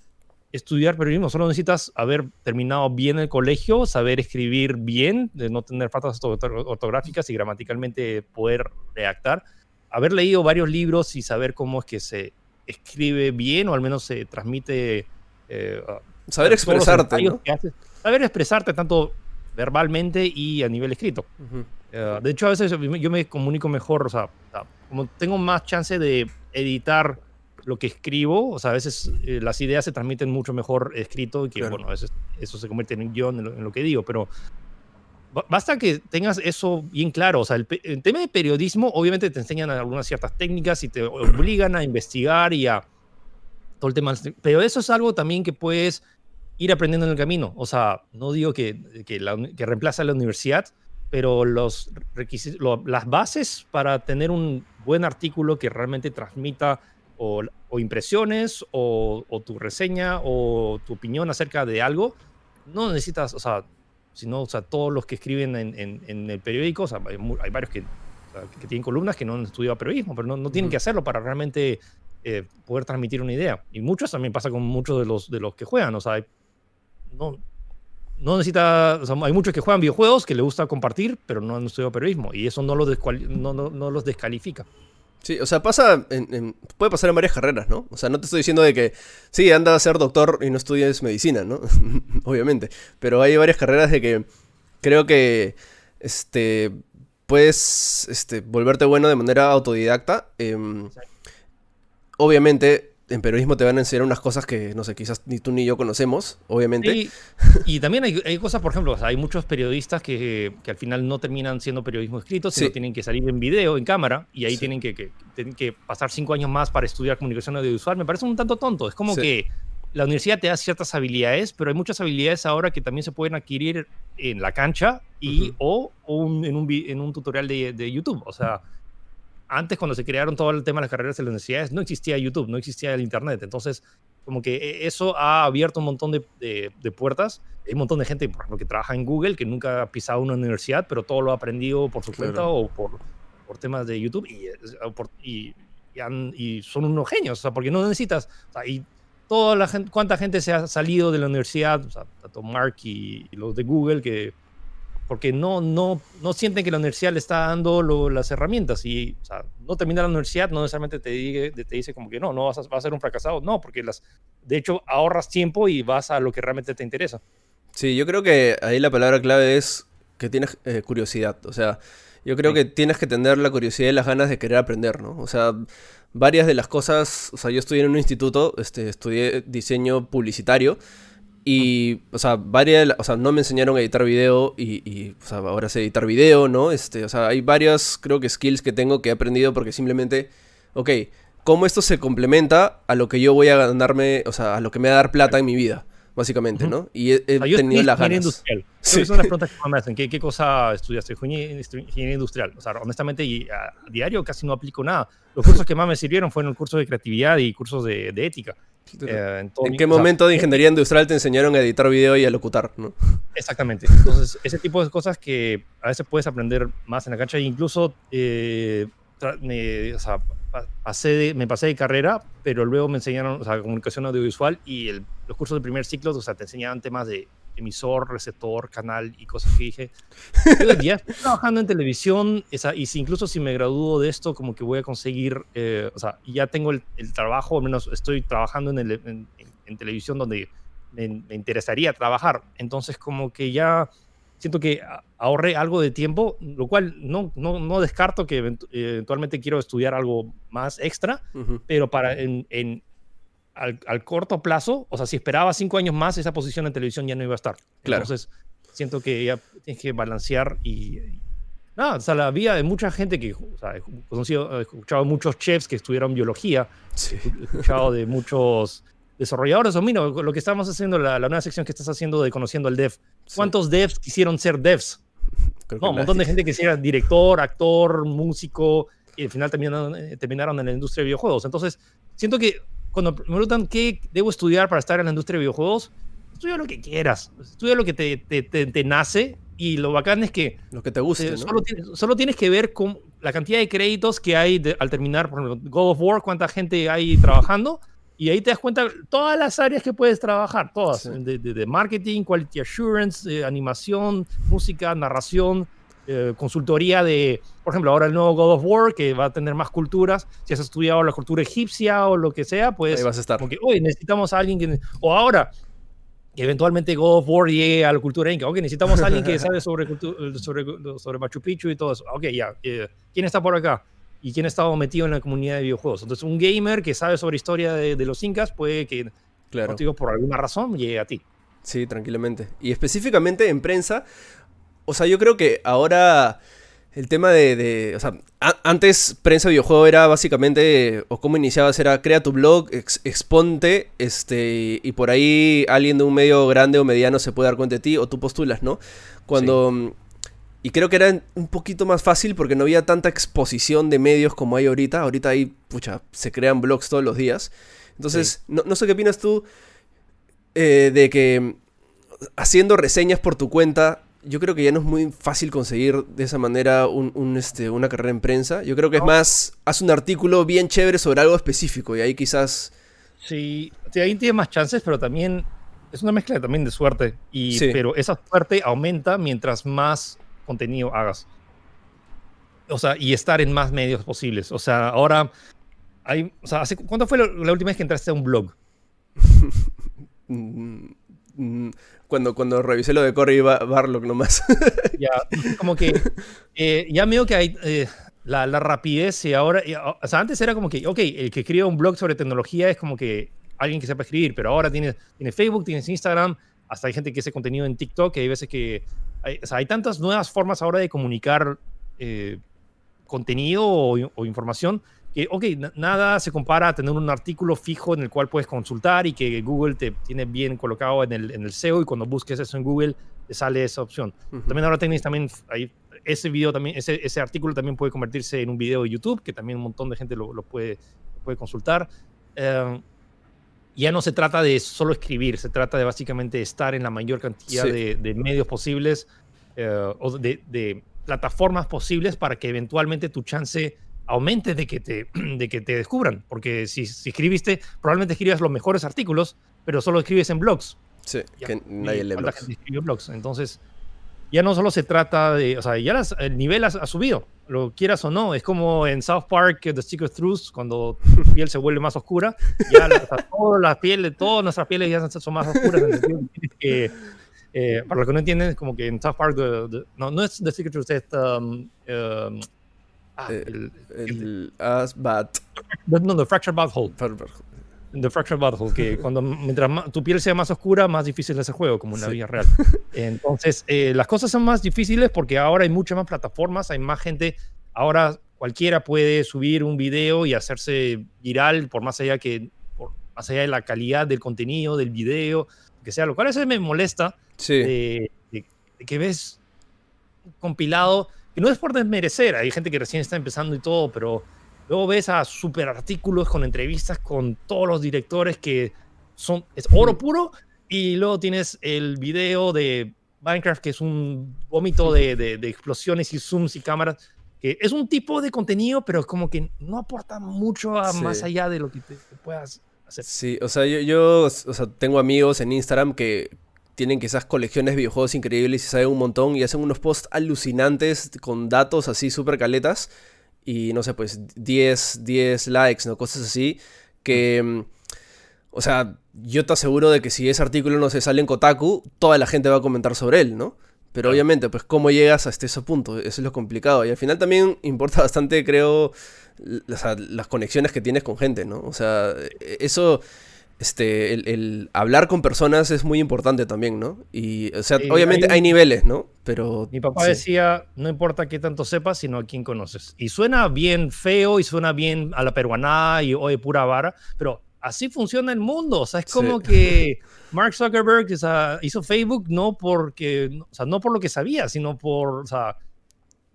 estudiar periodismo, solo necesitas haber terminado bien el colegio, saber escribir bien, de no tener faltas ortográficas y gramaticalmente poder redactar, haber leído varios libros y saber cómo es que se escribe bien o al menos se transmite eh, Saber expresarte. Saber expresarte tanto verbalmente y a nivel escrito. Eh, de hecho, a veces yo me comunico mejor, o sea, como tengo más chance de editar lo que escribo, o sea, a veces eh, las ideas se transmiten mucho mejor escrito que, bueno, a veces eso se convierte en un guion en lo, que digo, pero basta que tengas eso bien claro. O sea, el, el, tema de periodismo, obviamente te enseñan algunas ciertas técnicas y te obligan a investigar y a todo el tema. Pero eso es algo también que puedes ir aprendiendo en el camino. O sea, no digo que, que, la, que reemplaza la universidad, pero los requisitos, las bases para tener un buen artículo que realmente transmita o, impresiones o, tu reseña o tu opinión acerca de algo, no necesitas, o sea, sino, o sea, todos los que escriben en, en, el periódico, o sea, hay, varios que que tienen columnas que no han estudiado periodismo, pero no, tienen que hacerlo para realmente eh, poder transmitir una idea. Y muchos también pasa con muchos de los, de los que juegan, o sea, no, no necesita, hay muchos que juegan videojuegos que le gusta compartir, pero no han estudiado periodismo, y eso no los, no, no, los descalifica. Sí, o sea, pasa puede pasar en varias carreras, ¿no? O sea, no te estoy diciendo de que sí, anda a ser doctor y no estudies medicina, ¿no? Obviamente. Pero hay varias carreras de que creo que este puedes este, volverte bueno de manera autodidacta. Em, obviamente, en periodismo te van a enseñar unas cosas que, no sé, quizás ni tú ni yo conocemos, obviamente. y también hay, cosas, por ejemplo, hay muchos periodistas que, al final no terminan siendo periodismo escrito, sino tienen que salir en video, en cámara, y ahí tienen, que, que, pasar cinco años más para estudiar comunicación audiovisual. Me parece un tanto tonto. Es como que la universidad te da ciertas habilidades, pero hay muchas habilidades ahora que también se pueden adquirir en la cancha y o, en, un, en un tutorial de, de YouTube. O sea, antes cuando se crearon todo el tema de las carreras de las universidades, no existía YouTube, no existía el Internet. Entonces, como que e, eso ha abierto un montón de, de, puertas. Hay un montón de gente, por ejemplo, que trabaja en Google, que nunca ha pisado una universidad, pero todo lo ha aprendido por su cuenta o por, por temas de YouTube y, y, y, son unos genios, o sea, porque no necesitas, o sea, y toda la gente, cuánta gente se ha salido de la universidad, o sea, tanto Mark y, y los de Google, que porque no, no, no sienten que la universidad le está dando las herramientas y o sea, no termina la universidad no necesariamente te, dice, te dice como que no, no vas a, vas a ser un fracasado, no, porque las, de hecho ahorras tiempo y vas a lo que realmente te interesa. Sí, yo creo que ahí la palabra clave es que tienes eh, curiosidad, o sea, yo creo que tienes que tener la curiosidad y las ganas de querer aprender, ¿no? O sea, varias de las cosas, o sea, yo estudié en un instituto, este, estudié diseño publicitario y, o sea, varias, o sea, no me enseñaron a editar video y, o sea, ahora sé editar video, ¿no? Este, o sea, hay varias, creo que skills que tengo que he aprendido porque simplemente, ok, ¿cómo esto se complementa a lo que yo voy a ganarme, o sea, a lo que me va a dar plata en mi vida? Básicamente, ¿no? Y he, tenido las ganas. Industrial. Sí. Son las preguntas que me hacen. ¿Qué, ¿Qué, cosa estudiaste? Ingeniería industrial. O sea, honestamente, y a diario casi no aplico nada. Los cursos que más me sirvieron fueron el curso de creatividad y cursos de, de ética. Eh, en, qué momento de ingeniería industrial te enseñaron a editar video y a locutar? ¿no? Exactamente. Entonces, ese tipo de cosas que a veces puedes aprender más en la cancha. Incluso eh, me, pasé me pasé de carrera, pero luego me enseñaron o sea, comunicación audiovisual y los cursos del primer ciclo o sea, te enseñaban temas de emisor, receptor, canal y cosas que dije. ya estoy trabajando en televisión esa, y si, incluso si me gradúo de esto, como que voy a conseguir, eh, o sea, ya tengo el, trabajo, al menos estoy trabajando en, el, en, televisión donde me, interesaría trabajar. Entonces, como que ya siento que ahorré algo de tiempo, lo cual no, no, no descarto que eventualmente quiero estudiar algo más extra, pero para en, al, corto plazo, o sea, si esperaba cinco años más, esa posición en televisión ya no iba a estar. Claro. Entonces, siento que ya tienes que balancear y, nada, o sea, la vida de mucha gente que, o sea, he, conocido, he escuchado muchos chefs que estudiaron biología, he escuchado de muchos desarrolladores, o mira, lo que estamos haciendo, la, nueva sección que estás haciendo de Conociendo al Dev. ¿Cuántos devs quisieron ser devs? no, un montón de gente que sea director, actor, músico, y al final terminaron, eh, terminaron en la industria de videojuegos. Entonces, siento que cuando me preguntan qué debo estudiar para estar en la industria de videojuegos, estudia lo que quieras, estudia lo que te, te, te, nace y lo bacán es que... Lo que te guste, ¿no? solo, tienes, solo, tienes, que ver con la cantidad de créditos que hay al terminar, por ejemplo, God of War, cuánta gente hay trabajando, y ahí te das cuenta todas las áreas que puedes trabajar, todas, de, de, marketing, quality assurance, animación, música, narración, eh, consultoría de, por ejemplo, ahora el nuevo God of War, que va a tener más culturas. Si has estudiado la cultura egipcia o lo que sea, pues. Ahí vas a estar. Porque, hoy necesitamos a alguien que. O ahora, que eventualmente God of War llegue a la cultura inca. Ok, necesitamos a alguien que sabe sobre, sobre, sobre Machu Picchu y todo eso. Ok, ya. Eh, ¿Quién está por acá? ¿Y quién ha estado metido en la comunidad de videojuegos? Entonces, un gamer que sabe sobre historia de, de los incas puede que, claro. por alguna razón, llegue a ti. Sí, tranquilamente. Y específicamente en prensa, o sea, yo creo que ahora el tema de, o sea, antes prensa videojuego era básicamente, o cómo iniciabas era crea tu blog, exponte, este, y por ahí alguien de un medio grande o mediano se puede dar cuenta de ti, o tú postulas, ¿no? Cuando... Y creo que era un poquito más fácil porque no había tanta exposición de medios como hay ahorita. Ahorita ahí, pucha, se crean blogs todos los días. Entonces, no, no, sé qué opinas tú eh, de que haciendo reseñas por tu cuenta yo creo que ya no es muy fácil conseguir de esa manera un, este, una carrera en prensa. Yo creo que es más, haz un artículo bien chévere sobre algo específico y ahí quizás... Sí, ahí tienes más chances, pero también es una mezcla también de suerte. Y, Pero esa suerte aumenta mientras más contenido hagas. O sea, y estar en más medios posibles. O sea, ahora hay, o sea, ¿hace, ¿cuánto fue la última vez que entraste a un blog? Mm, cuando, cuando revisé lo de Cory Barlock nomás. ya, como que eh, ya veo que hay eh, la, la, rapidez y ahora, o sea, antes era como que, ok, el que escribe un blog sobre tecnología es como que alguien que sepa escribir, pero ahora tienes, tienes Facebook, tienes Instagram, hasta hay gente que hace contenido en TikTok, hay veces que, hay, o sea, hay tantas nuevas formas ahora de comunicar eh, contenido o, o información que, ok, nada se compara a tener un artículo fijo en el cual puedes consultar y que Google te tiene bien colocado en el, en el SEO y cuando busques eso en Google te sale esa opción. También ahora tenéis también ahí, ese video también, ese, ese, artículo también puede convertirse en un video de YouTube, que también un montón de gente lo, lo puede, puede consultar. Em, ya no se trata de solo escribir, se trata de básicamente estar en la mayor cantidad de, de, medios posibles eh, o de, de, plataformas posibles para que eventualmente tu chance aumente de que te, de que te descubran. Porque si, si escribiste, probablemente escribas los mejores artículos, pero solo escribes en blogs. Sí, que nadie lee blogs. blogs. Entonces, ya no solo se trata de, o sea, ya el nivel ha, subido, lo quieras o no. Es como en South Park, The Secret Truth, cuando tu piel se vuelve más oscura, ya la, toda la piel, todas nuestras pieles ya son más oscuras. que, eh, para los que no entienden, como que en South Park, no, no es The Secret Truth, es um, um, Ah, eh, el, el, Asbat. No, The Fractured Butthole. The Fractured Butthole, que cuando mientras tu piel sea más oscura, más difícil es ese juego, como en la vida real. Entonces, eh, las cosas son más difíciles porque ahora hay muchas más plataformas, hay más gente. Ahora cualquiera puede subir un video y hacerse viral, por más allá que por más allá de la calidad del contenido, del video, que sea, lo cual a veces me molesta sí. de, de que ves compilado y no es por desmerecer, hay gente que recién está empezando y todo, pero luego ves a super artículos con entrevistas con todos los directores que son, es oro puro, y luego tienes el video de Minecraft que es un vómito de, de, explosiones y zooms y cámaras, que es un tipo de contenido, pero como que no aporta mucho a más allá de lo que te, puedas hacer. Sí, o sea, yo, yo o sea, tengo amigos en Instagram que tienen quizás colecciones de videojuegos increíbles y saben un montón y hacen unos posts alucinantes con datos así súper caletas y no sé, pues 10, 10 likes, ¿no? Cosas así que... Mm, o sea, yo te aseguro de que si ese artículo no se sale en Kotaku, toda la gente va a comentar sobre él, ¿no? Pero obviamente, pues cómo llegas hasta ese punto, eso es lo complicado. Y al final también importa bastante, creo, las conexiones que tienes con gente, ¿no? O sea, e, eso este, el, hablar con personas es muy importante también, ¿no? Y, o sea, obviamente hay, niveles, ¿no? Pero... Mi papá decía, no importa qué tanto sepas, sino a quién conoces. Y suena bien feo y suena bien a la peruana y oye, pura vara, pero así funciona el mundo. O sea, es como que Mark Zuckerberg hizo Facebook no porque, o sea, no por lo que sabía, sino por, o sea,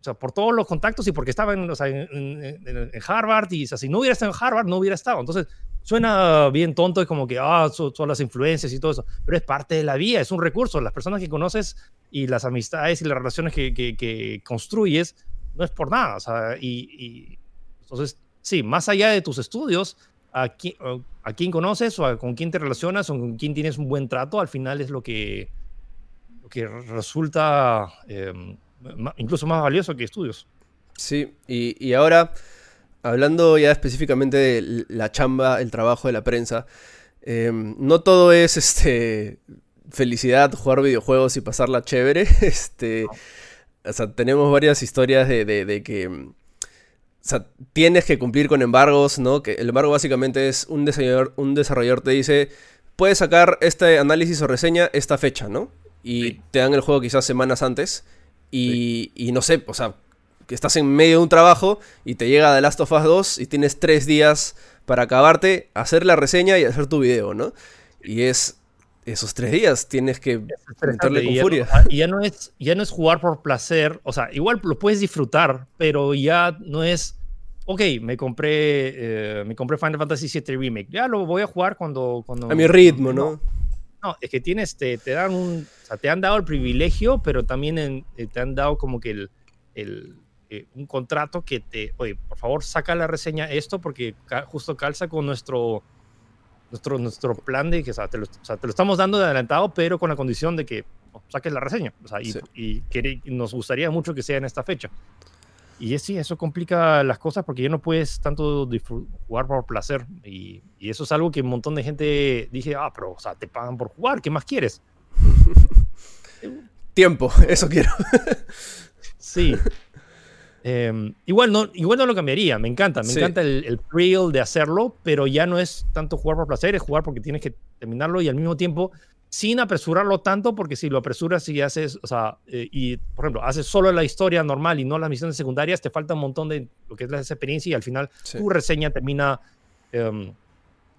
o sea, por todos los contactos y porque estaba en, o sea, en, Harvard y o sea, si no hubiera estado en Harvard no hubiera estado. Entonces, suena bien tonto, es como que, ah, son, las influencias y todo eso, pero es parte de la vida, es un recurso. Las personas que conoces y las amistades y las relaciones que, que, construyes no es por nada. O sea, y, entonces, sí, más allá de tus estudios, a quién, a quién conoces o con quién te relacionas o con quién tienes un buen trato, al final es lo que, que resulta em, incluso más valioso que estudios. Sí, y, y ahora hablando ya específicamente de la chamba, el trabajo de la prensa, em, no todo es este felicidad, jugar videojuegos y pasarla chévere. Este, o sea, tenemos varias historias de, que o sea, tienes que cumplir con embargos, ¿no? Que el embargo básicamente es un desarrollador, un desarrollador te dice, puedes sacar este análisis o reseña esta fecha, ¿no? Y te dan el juego quizás semanas antes. Y, y no sé, o sea, que estás en medio de un trabajo y te llega The Last of Us 2 y tienes tres días para acabarte, hacer la reseña y hacer tu video, ¿no? Y es esos tres días tienes que meterle con furia. y ya no, es, ya no es jugar por placer, o sea, igual lo puedes disfrutar, pero ya no es, ok, me compré, eh, me compré Final Fantasy VII Remake, ya lo voy a jugar cuando... cuando a mi ritmo, ¿no? No, es que tienes, te, te dan un, o sea, te han dado el privilegio, pero también en, eh, te han dado como que el, el eh, un contrato que te, oye, por favor, saca la reseña esto porque ca- justo calza con nuestro, nuestro, nuestro plan de que, o sea, te lo, o sea, te lo estamos dando de adelantado, pero con la condición de que oh, saques la reseña. O sea, y, Sí. y quere- y nos gustaría mucho que sea en esta fecha. Y es, sí, eso complica las cosas porque ya no puedes tanto jugar por placer. Y, y eso es algo que un montón de gente dije, ah, pero, o sea, te pagan por jugar, ¿qué más quieres? Tiempo, eso quiero. Sí. Em, igual, no, igual no lo cambiaría, me encanta, me Sí. encanta el, el thrill de hacerlo, pero ya no es tanto jugar por placer, es jugar porque tienes que terminarlo y al mismo tiempo sin apresurarlo tanto, porque si lo apresuras y haces, o sea, eh, y por ejemplo, haces solo la historia normal y no las misiones secundarias, te falta un montón de lo que es la experiencia y al final Sí. tu reseña termina em,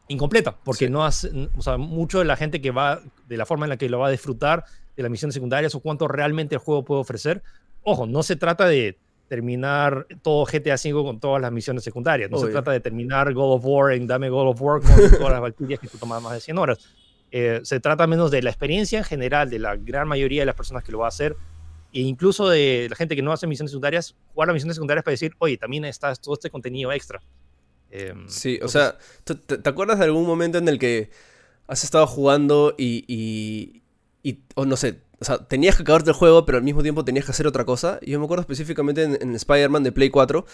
incompleta, porque Sí. no hace, o sea, mucho de la gente que va, de la forma en la que lo va a disfrutar de las misiones secundarias o cuánto realmente el juego puede ofrecer. Ojo, no se trata de terminar todo GTA V con todas las misiones secundarias, no se Obvio. trata de terminar God of War en Dame God of War con todas las Valkyrias que tú tomas más de 100 horas. Eh, se trata menos de la experiencia en general de la gran mayoría de las personas que lo va a hacer e incluso de la gente que no hace misiones secundarias, jugar las misiones secundarias para decir, oye, también está todo este contenido extra. Em, Sí, o entonces, sea, ¿te, te- te acuerdas de algún momento en el que has estado jugando y, y, y- o no sé, o sea, tenías que acabarte el juego, pero al mismo tiempo tenías que hacer otra cosa? Y yo me acuerdo específicamente en, en Spider-Man de Play 4,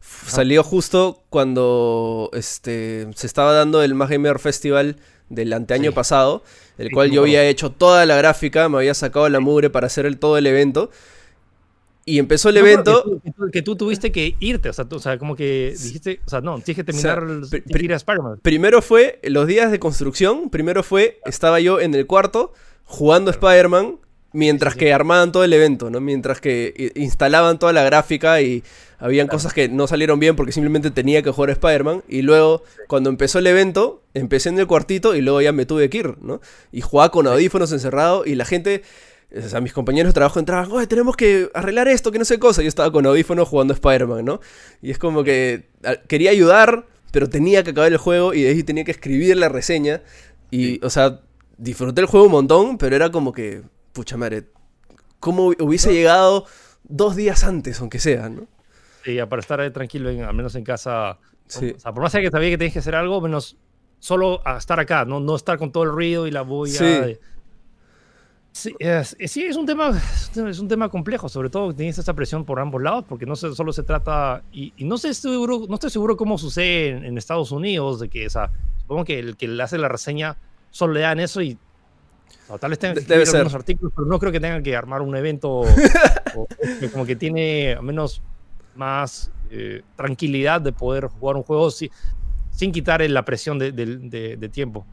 f- salió justo cuando este, se estaba dando el Más Gamer Festival del anteaño Sí. pasado, el Sí, cual yo había hecho toda la gráfica, me había sacado la mugre para hacer el, todo el evento. Y empezó el No, evento. Que tú, que tú- tuviste que irte, o sea, tú- o sea, como que dijiste, o sea, no, tienes que terminar sea, pri- ir a Spider-Man. Primero fue los días de construcción. Primero fue, estaba yo en el cuarto jugando Spider-Man mientras Sí, sí. que armaban todo el evento, ¿no? Mientras que i- instalaban toda la gráfica y habían cosas que no salieron bien porque simplemente tenía que jugar Spider-Man. Y luego, cuando empezó el evento, empecé en el cuartito y luego ya me tuve que ir, ¿no? Y jugaba con audífonos encerrado y la gente... O sea, mis compañeros de trabajo entraban, oye, tenemos que arreglar esto, que no sé cosa. Yo estaba con audífonos jugando Spider-Man, ¿no? Y es como que a- quería ayudar, pero tenía que acabar el juego y de ahí tenía que escribir la reseña. Y, o sea, disfruté el juego un montón, pero era como que, pucha madre, ¿cómo hubiese llegado dos días antes, aunque sea, ¿no? Sí, para estar tranquilo, en- al menos en casa. Sí. O sea, por más que sabía que tenías que hacer algo, menos solo a estar acá, no, no estar con todo el ruido y la bulla. Sí. de- Sí, es, es- sí, es un tema, es un tema complejo, sobre todo que tienes esta presión por ambos lados, porque no se, solo se trata, y, y no sé seguro, no estoy seguro cómo sucede en, en Estados Unidos, de que, o sea, supongo que el que le hace la reseña solo le dan eso y o tal vez tengan que De- debe ser. artículos, pero no creo que tengan que armar un evento o- que como que tiene al menos más eh, tranquilidad de poder jugar un juego si- sin quitar la presión de, de- de- de tiempo.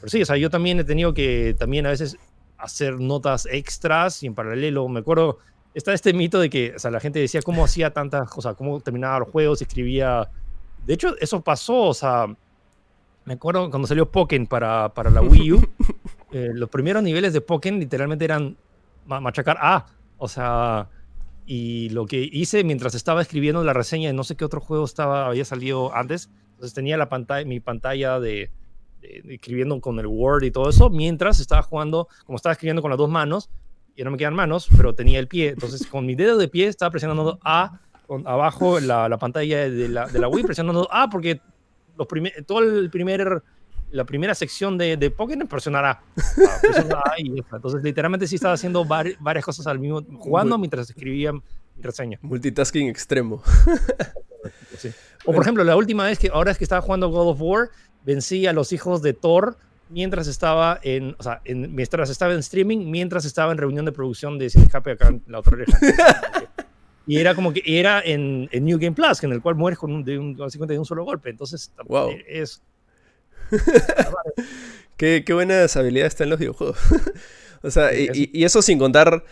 Pero sí, o sea, yo también he tenido que también a veces hacer notas extras y en paralelo, me acuerdo, está este mito de que, o sea, la gente decía cómo hacía tantas cosas, cómo terminaba los juegos, escribía... De hecho, eso pasó, o sea, me acuerdo cuando salió Pokémon para, para la Wii U, eh, los primeros niveles de Pokémon literalmente eran ma- machacar A, o sea, y lo que hice mientras estaba escribiendo la reseña de no sé qué otro juego estaba, había salido antes, entonces tenía la pantalla, mi pantalla de, de- de escribiendo con el Word y todo eso, mientras estaba jugando, como estaba escribiendo con las dos manos, y no me quedan manos, pero tenía el pie, entonces con mi dedo de pie estaba presionando A, con abajo la, la pantalla de la, de la Wii presionando A, porque los primer, todo el primer la primera sección de, de Pokémon presionará. Presiona A y. Entonces, literalmente sí estaba haciendo vari- varias cosas al mismo jugando mientras escribía mi reseña. Multitasking extremo. Sí. O por ejemplo, la última vez que ahora es que estaba jugando God of War, vencí a los hijos de Thor mientras estaba en, o sea, en, mientras estaba en streaming, mientras estaba en reunión de producción de Sin Escape acá en la otra oreja. Y era como que era en, en New Game Plus, en el cual mueres con un, de un, de un solo golpe. Entonces, Wow. es, Qué, qué buenas habilidades están los videojuegos. o sea, y, y- y eso sin contar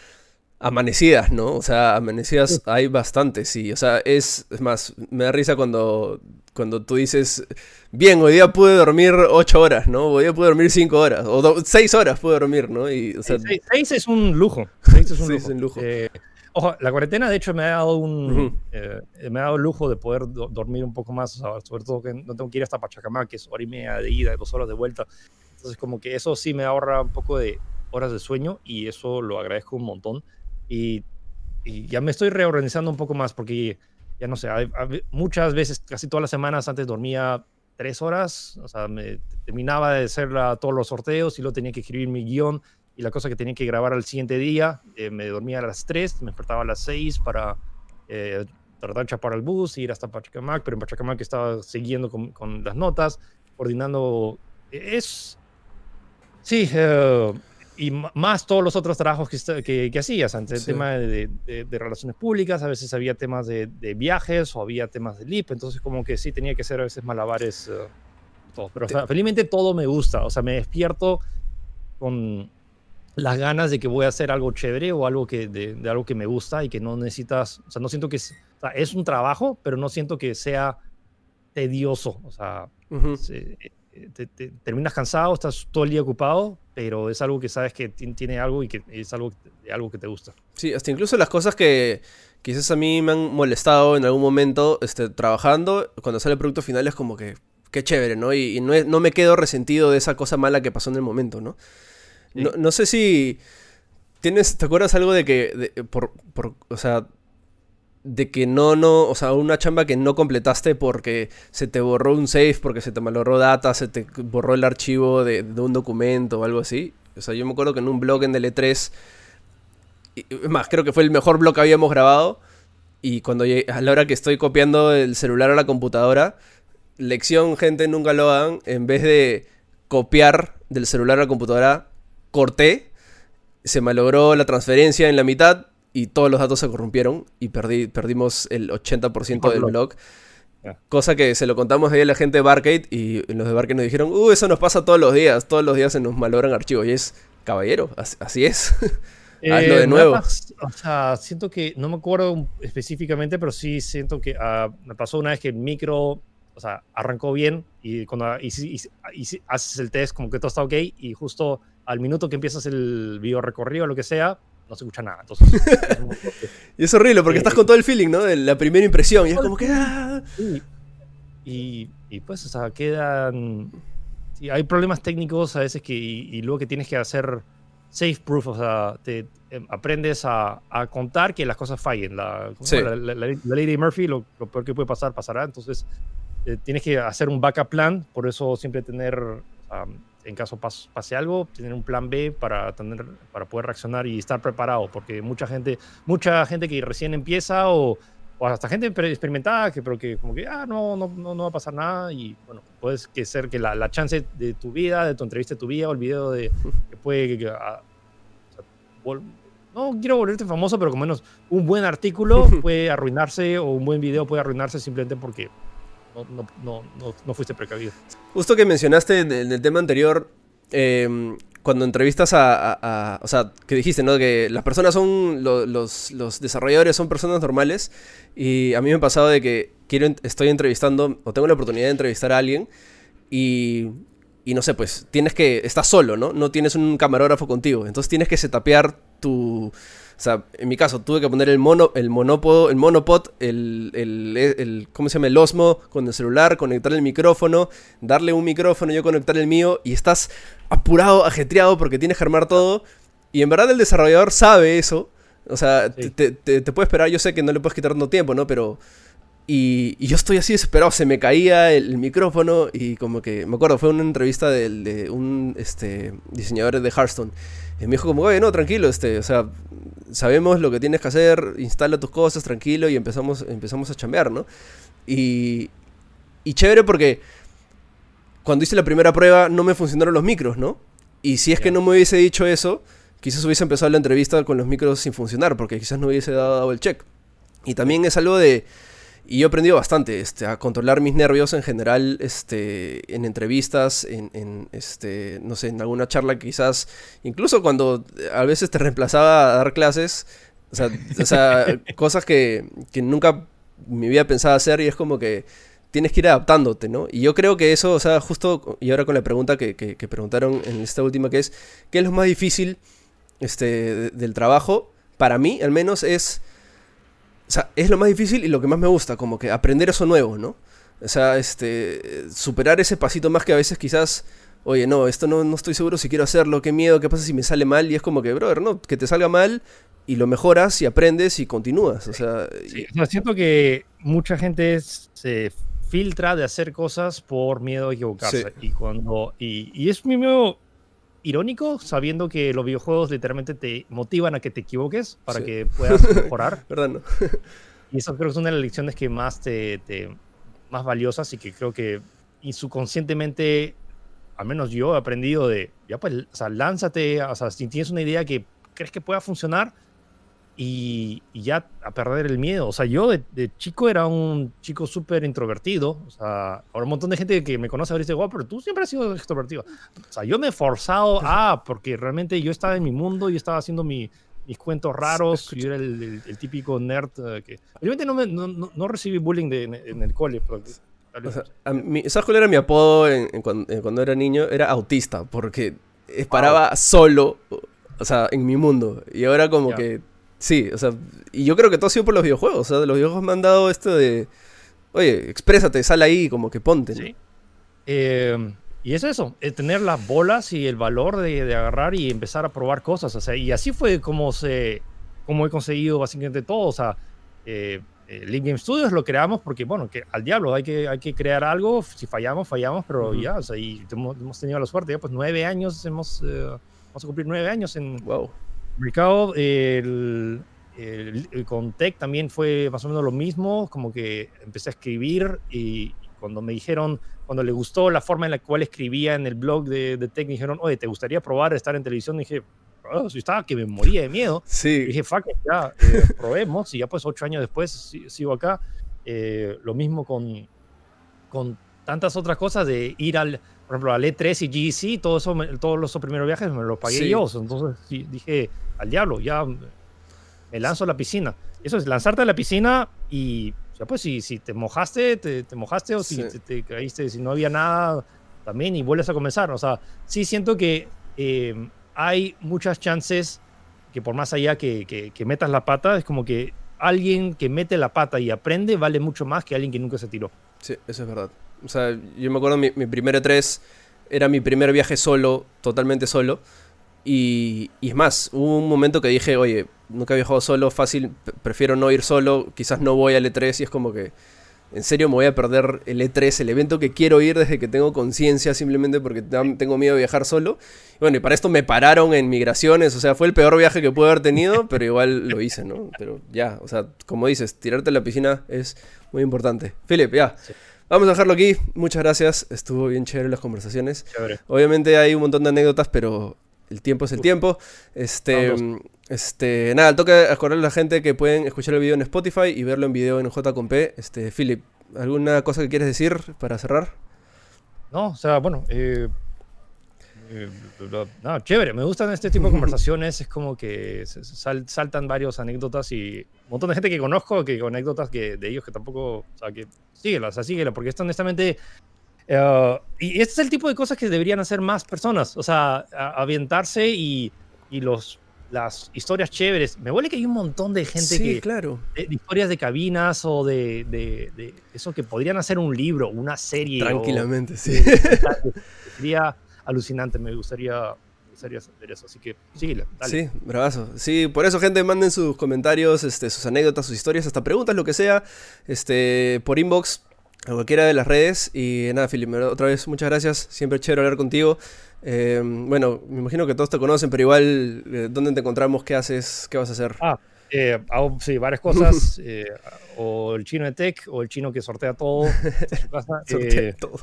amanecidas, ¿no? O sea, amanecidas Sí. hay bastantes, sí. O sea, es, es más, me da risa cuando, cuando tú dices, bien, hoy día pude dormir ocho horas, ¿no? Hoy día pude dormir cinco horas, o do- seis horas pude dormir, ¿no? Y, o sea, seis, seis es un lujo. Seis es un Seis lujo. es un lujo. Eh, ojo, la cuarentena de hecho me ha dado un Ujú. eh, me ha dado el lujo de poder do- dormir un poco más, o sea, sobre todo que no tengo que ir hasta Pachacamac, que es hora y media de ida dos horas de vuelta. Entonces como que eso sí me ahorra un poco de horas de sueño y eso lo agradezco un montón. Y, ya me estoy reorganizando un poco más porque ya no sé, muchas veces, casi todas las semanas antes dormía tres horas, o sea, me terminaba de hacer todos los sorteos y luego tenía que escribir mi guion y la cosa que tenía que grabar al siguiente día, eh, me dormía a las 3, me despertaba a las 6 para eh, tratar de chapar el bus, ir hasta Pachacamac, pero en Pachacamac estaba siguiendo con, con las notas, coordinando. Es. Sí, eh, y más todos los otros trabajos que, que, que hacías, antes el tema de, de, relaciones públicas, a veces había temas de, de, viajes o había temas de LIP, entonces como que sí tenía que ser a veces malabares. todo. Pero felizmente todo me gusta, o sea, me despierto con las ganas de que voy a hacer algo chévere o algo que, de, algo que me gusta y que no necesitas, o sea, no siento que es, o sea, es un trabajo, pero no siento que sea tedioso, o sea, eh, te, terminas cansado, estás todo el día ocupado, pero es algo que sabes que tiene algo y que es algo, algo que te gusta. Sí, hasta incluso las cosas que quizás a mí me han molestado en algún momento este, trabajando, cuando sale el producto final es como que, qué chévere, ¿no? Y, no, no me quedo resentido de esa cosa mala que pasó en el momento, ¿no? No, sé si. ¿Tienes, ¿Te acuerdas algo de que. por, o sea. De que no, no. O sea, una chamba que no completaste porque se te borró un save, porque se te maloró data, se te borró el archivo de, un documento o algo así. O sea, yo me acuerdo que en un blog en DL3. Es más, creo que fue el mejor blog que habíamos grabado. Y cuando a la hora que estoy copiando el celular a la computadora, lección, gente, nunca lo hagan. En vez de copiar del celular a la computadora, corté, se malogró la transferencia en la mitad y todos los datos se corrompieron y perdí, perdimos el 80% del blog. Cosa que se lo contamos ahí a la gente de Barcade y los de Barcade nos dijeron, uh, eso nos pasa todos los días, todos los días se nos malogran archivos. Y es, caballero, así, es. Hazlo de eh, nuevo. o sea, siento que, no me acuerdo específicamente, pero sí siento que ah, me pasó una vez que el micro, o sea, arrancó bien y cuando y, haces el test como que todo está ok y justo al minuto que empiezas el video recorrido o lo que sea, no se escucha nada. Entonces, y es horrible porque estás con todo el feeling, ¿no? De la primera impresión. Y es como que. Ah". Y, y, pues, o sea, quedan. hay problemas técnicos a veces que. Y, luego que tienes que hacer safe proof, o sea, te, em, aprendes a, a, contar que las cosas fallen. La, la, Lady Murphy, lo, peor que puede pasar, pasará. Entonces, eh, tienes que hacer un backup plan. Por eso siempre tener en caso pase algo, tener un plan B para, tener, para poder reaccionar y estar preparado, porque mucha gente, mucha gente que recién empieza o, o hasta gente experimentada, que, pero que como que, ah, no, no, no, no va a pasar nada y bueno, puede que ser que la, la, chance de tu vida, de tu entrevista de tu vida o el video de, que puede... Que, ah, no quiero volverte famoso, pero como menos un buen artículo puede arruinarse o un buen video puede arruinarse simplemente porque no, no, no, no fuiste precavido. Justo que mencionaste en el, tema anterior, em, cuando entrevistas a, O sea, que dijiste, ¿no? Que las personas son. los, los, desarrolladores son personas normales. Y a mí me ha pasado de que quiero, estoy entrevistando, o tengo la oportunidad de entrevistar a alguien. Y. Y no sé, pues tienes que. Estás solo, ¿no? No tienes un camarógrafo contigo. Entonces tienes que setapear tu sea, en mi caso, tuve que poner el mono, el monopod, el monopod, el, el, ¿cómo se llama? El Osmo con el celular, conectar el micrófono, darle un micrófono, yo conectar el mío, y estás apurado, ajetreado porque tienes que armar todo. Y en verdad el desarrollador sabe eso. O sea, te, puede esperar, yo sé que no le puedes quitar tanto tiempo, ¿no? Pero... Y, yo estoy así desesperado, se me caía el, micrófono y como que, me acuerdo, fue una entrevista de, de un este, diseñador de Hearthstone. Y me dijo como, oye, no, tranquilo, este, o sea, sabemos lo que tienes que hacer, instala tus cosas, tranquilo, y empezamos, empezamos a chambear, ¿no? Y, y chévere porque cuando hice la primera prueba no me funcionaron los micros, ¿no? Y si es que no me hubiese dicho eso, quizás hubiese empezado la entrevista con los micros sin funcionar, porque quizás no hubiese dado el check. Y también es algo de y yo he aprendido bastante este, a controlar mis nervios en general este, en entrevistas, en, este, no sé, en alguna charla quizás, incluso cuando a veces te reemplazaba a dar clases, o sea, cosas que, nunca me había pensado hacer y es como que tienes que ir adaptándote, ¿no? Y yo creo que eso, o sea, justo, y ahora con la pregunta que, que, preguntaron en esta última que es, ¿qué es lo más difícil este, del trabajo? Para mí, al menos, es o sea, es lo más difícil y lo que más me gusta, como que aprender eso nuevo, ¿no? O sea, este, superar ese pasito más que a veces quizás oye, no, esto no, no estoy seguro si quiero hacerlo, qué miedo, qué pasa si me sale mal. Y es como que, brother, no, que te salga mal y lo mejoras y aprendes y continúas. O sea, sí, siento que mucha gente se filtra de hacer cosas por miedo a equivocarse. Y, cuando, y, y es muy miedo irónico, sabiendo que los videojuegos literalmente te motivan a que te equivoques para que puedas mejorar. ¿Verdad? No? y eso creo que es una de las lecciones que más te, te más valiosas y que creo que subconscientemente, al menos yo he aprendido de, ya pues, o sea, lánzate, o sea, si tienes una idea que crees que pueda funcionar, y, ya a perder el miedo. O sea, yo de, chico era un chico súper introvertido. O sea, ahora un montón de gente que me conoce ahora dice, wow, pero tú siempre has sido extrovertido. O sea, yo me he forzado a, porque realmente yo estaba en mi mundo, y estaba haciendo mi, mis cuentos raros, yo era el, típico nerd eh, que... Obviamente no, no, no, recibí bullying de, en, el cole, pero... O sea, ¿Sabes cuál era mi apodo en, cuando, era niño? Era autista, porque paraba solo, o sea, en mi mundo. Y ahora como que Sí, o sea, y yo creo que todo ha sido por los videojuegos. O sea, los videojuegos me han dado esto de, oye, exprésate, sal ahí, como que ponte. Sí. Eh, y es eso, es tener las bolas y el valor de, agarrar y empezar a probar cosas. O sea, y así fue como, se, como he conseguido básicamente todo. O sea, eh, eh Game Studios lo creamos porque, bueno, que al diablo hay que, hay que crear algo. Si fallamos, fallamos, pero ya, o sea, y hemos, tenido la suerte. Ya, pues nueve años hemos, eh, vamos a cumplir nueve años en. Wow el, el, con Tech también fue más o menos lo mismo, como que empecé a escribir y, cuando me dijeron, cuando le gustó la forma en la cual escribía en el blog de, de Tech, me dijeron, oye, ¿te gustaría probar estar en televisión? Y dije, oh, si estaba que me moría de miedo. Sí. dije, fuck, ya, eh, probemos. Y ya pues ocho años después sigo acá. Eh, lo mismo con, con tantas otras cosas de ir al, por ejemplo, al E3 y GEC, todo eso, todos los primeros viajes me los pagué yo. Entonces dije, al diablo, ya me lanzo a la piscina. Eso es lanzarte a la piscina y, ya pues, si, si te mojaste, te, mojaste, o si te, caíste, si no había nada, también, y vuelves a comenzar. O sea, sí siento que eh, hay muchas chances que por más allá que, que, metas la pata, es como que alguien que mete la pata y aprende vale mucho más que alguien que nunca se tiró. Sí, eso es verdad. O sea, yo me acuerdo mi, mi primer E3 era mi primer viaje solo, totalmente solo. Y, es más, hubo un momento que dije, oye, nunca he viajado solo, fácil, prefiero no ir solo, quizás no voy al E3 y es como que, en serio me voy a perder el E3, el evento que quiero ir desde que tengo conciencia, simplemente porque tengo miedo de viajar solo. Y bueno, y para esto me pararon en migraciones, o sea, fue el peor viaje que pude haber tenido, pero igual lo hice, ¿no? Pero ya, o sea, como dices, tirarte a la piscina es muy importante. Philip, ya. Vamos a dejarlo aquí. Muchas gracias. Estuvo bien chévere las conversaciones. Obviamente hay un montón de anécdotas, pero el tiempo es el tiempo. Este, este, nada, toca acordarle a la gente que pueden escuchar el video en Spotify y verlo en video en J.P. Este, Philip, ¿alguna cosa que quieres decir para cerrar? No, o sea, bueno, eh, eh, no, chévere, me gustan este tipo de conversaciones, es como que saltan varios anécdotas y un montón de gente que conozco, que con anécdotas que, de ellos que tampoco, o sea, que síguelas, o sea, síguela, porque esto honestamente eh, y este es el tipo de cosas que deberían hacer más personas, o sea, avientarse y, y los, las historias chéveres. Me huele que hay un montón de gente sí, que... claro. De, historias de cabinas o de, de, eso que podrían hacer un libro, una serie. Tranquilamente, sí. Sería alucinante, me gustaría hacer eso. Así que síguela. Sí, bravazo. Sí, por eso, gente, manden sus comentarios, este, sus anécdotas, sus historias, hasta preguntas, lo que sea, este, por inbox a cualquiera de las redes. Y nada, Philip, otra vez muchas gracias. Siempre chévere hablar contigo. Eh, bueno, me imagino que todos te conocen, pero igual, eh, ¿dónde te encontramos? ¿Qué haces? ¿Qué vas a hacer? Ah, eh, hago sí, varias cosas. o el chino de tech, o el chino que sortea todo. sortea todo.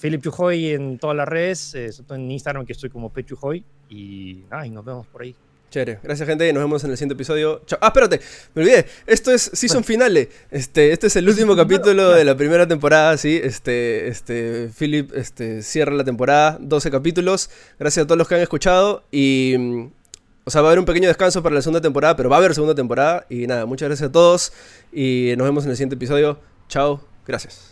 Philip Chujoy en todas las redes, en Instagram que estoy como Pechujoy. Y nada, y nos vemos por ahí. Chévere. Gracias, gente. Y nos vemos en el siguiente episodio. Chao. Ah, espérate. Me olvidé. Esto es Season Finale. Este, este es el último capítulo de la primera temporada, sí. Este, este, Philip este, cierra la temporada. 12 capítulos. Gracias a todos los que han escuchado. Y... O sea, va a haber un pequeño descanso para la segunda temporada, pero va a haber segunda temporada. Y nada, muchas gracias a todos. Y nos vemos en el siguiente episodio. Chao. Gracias.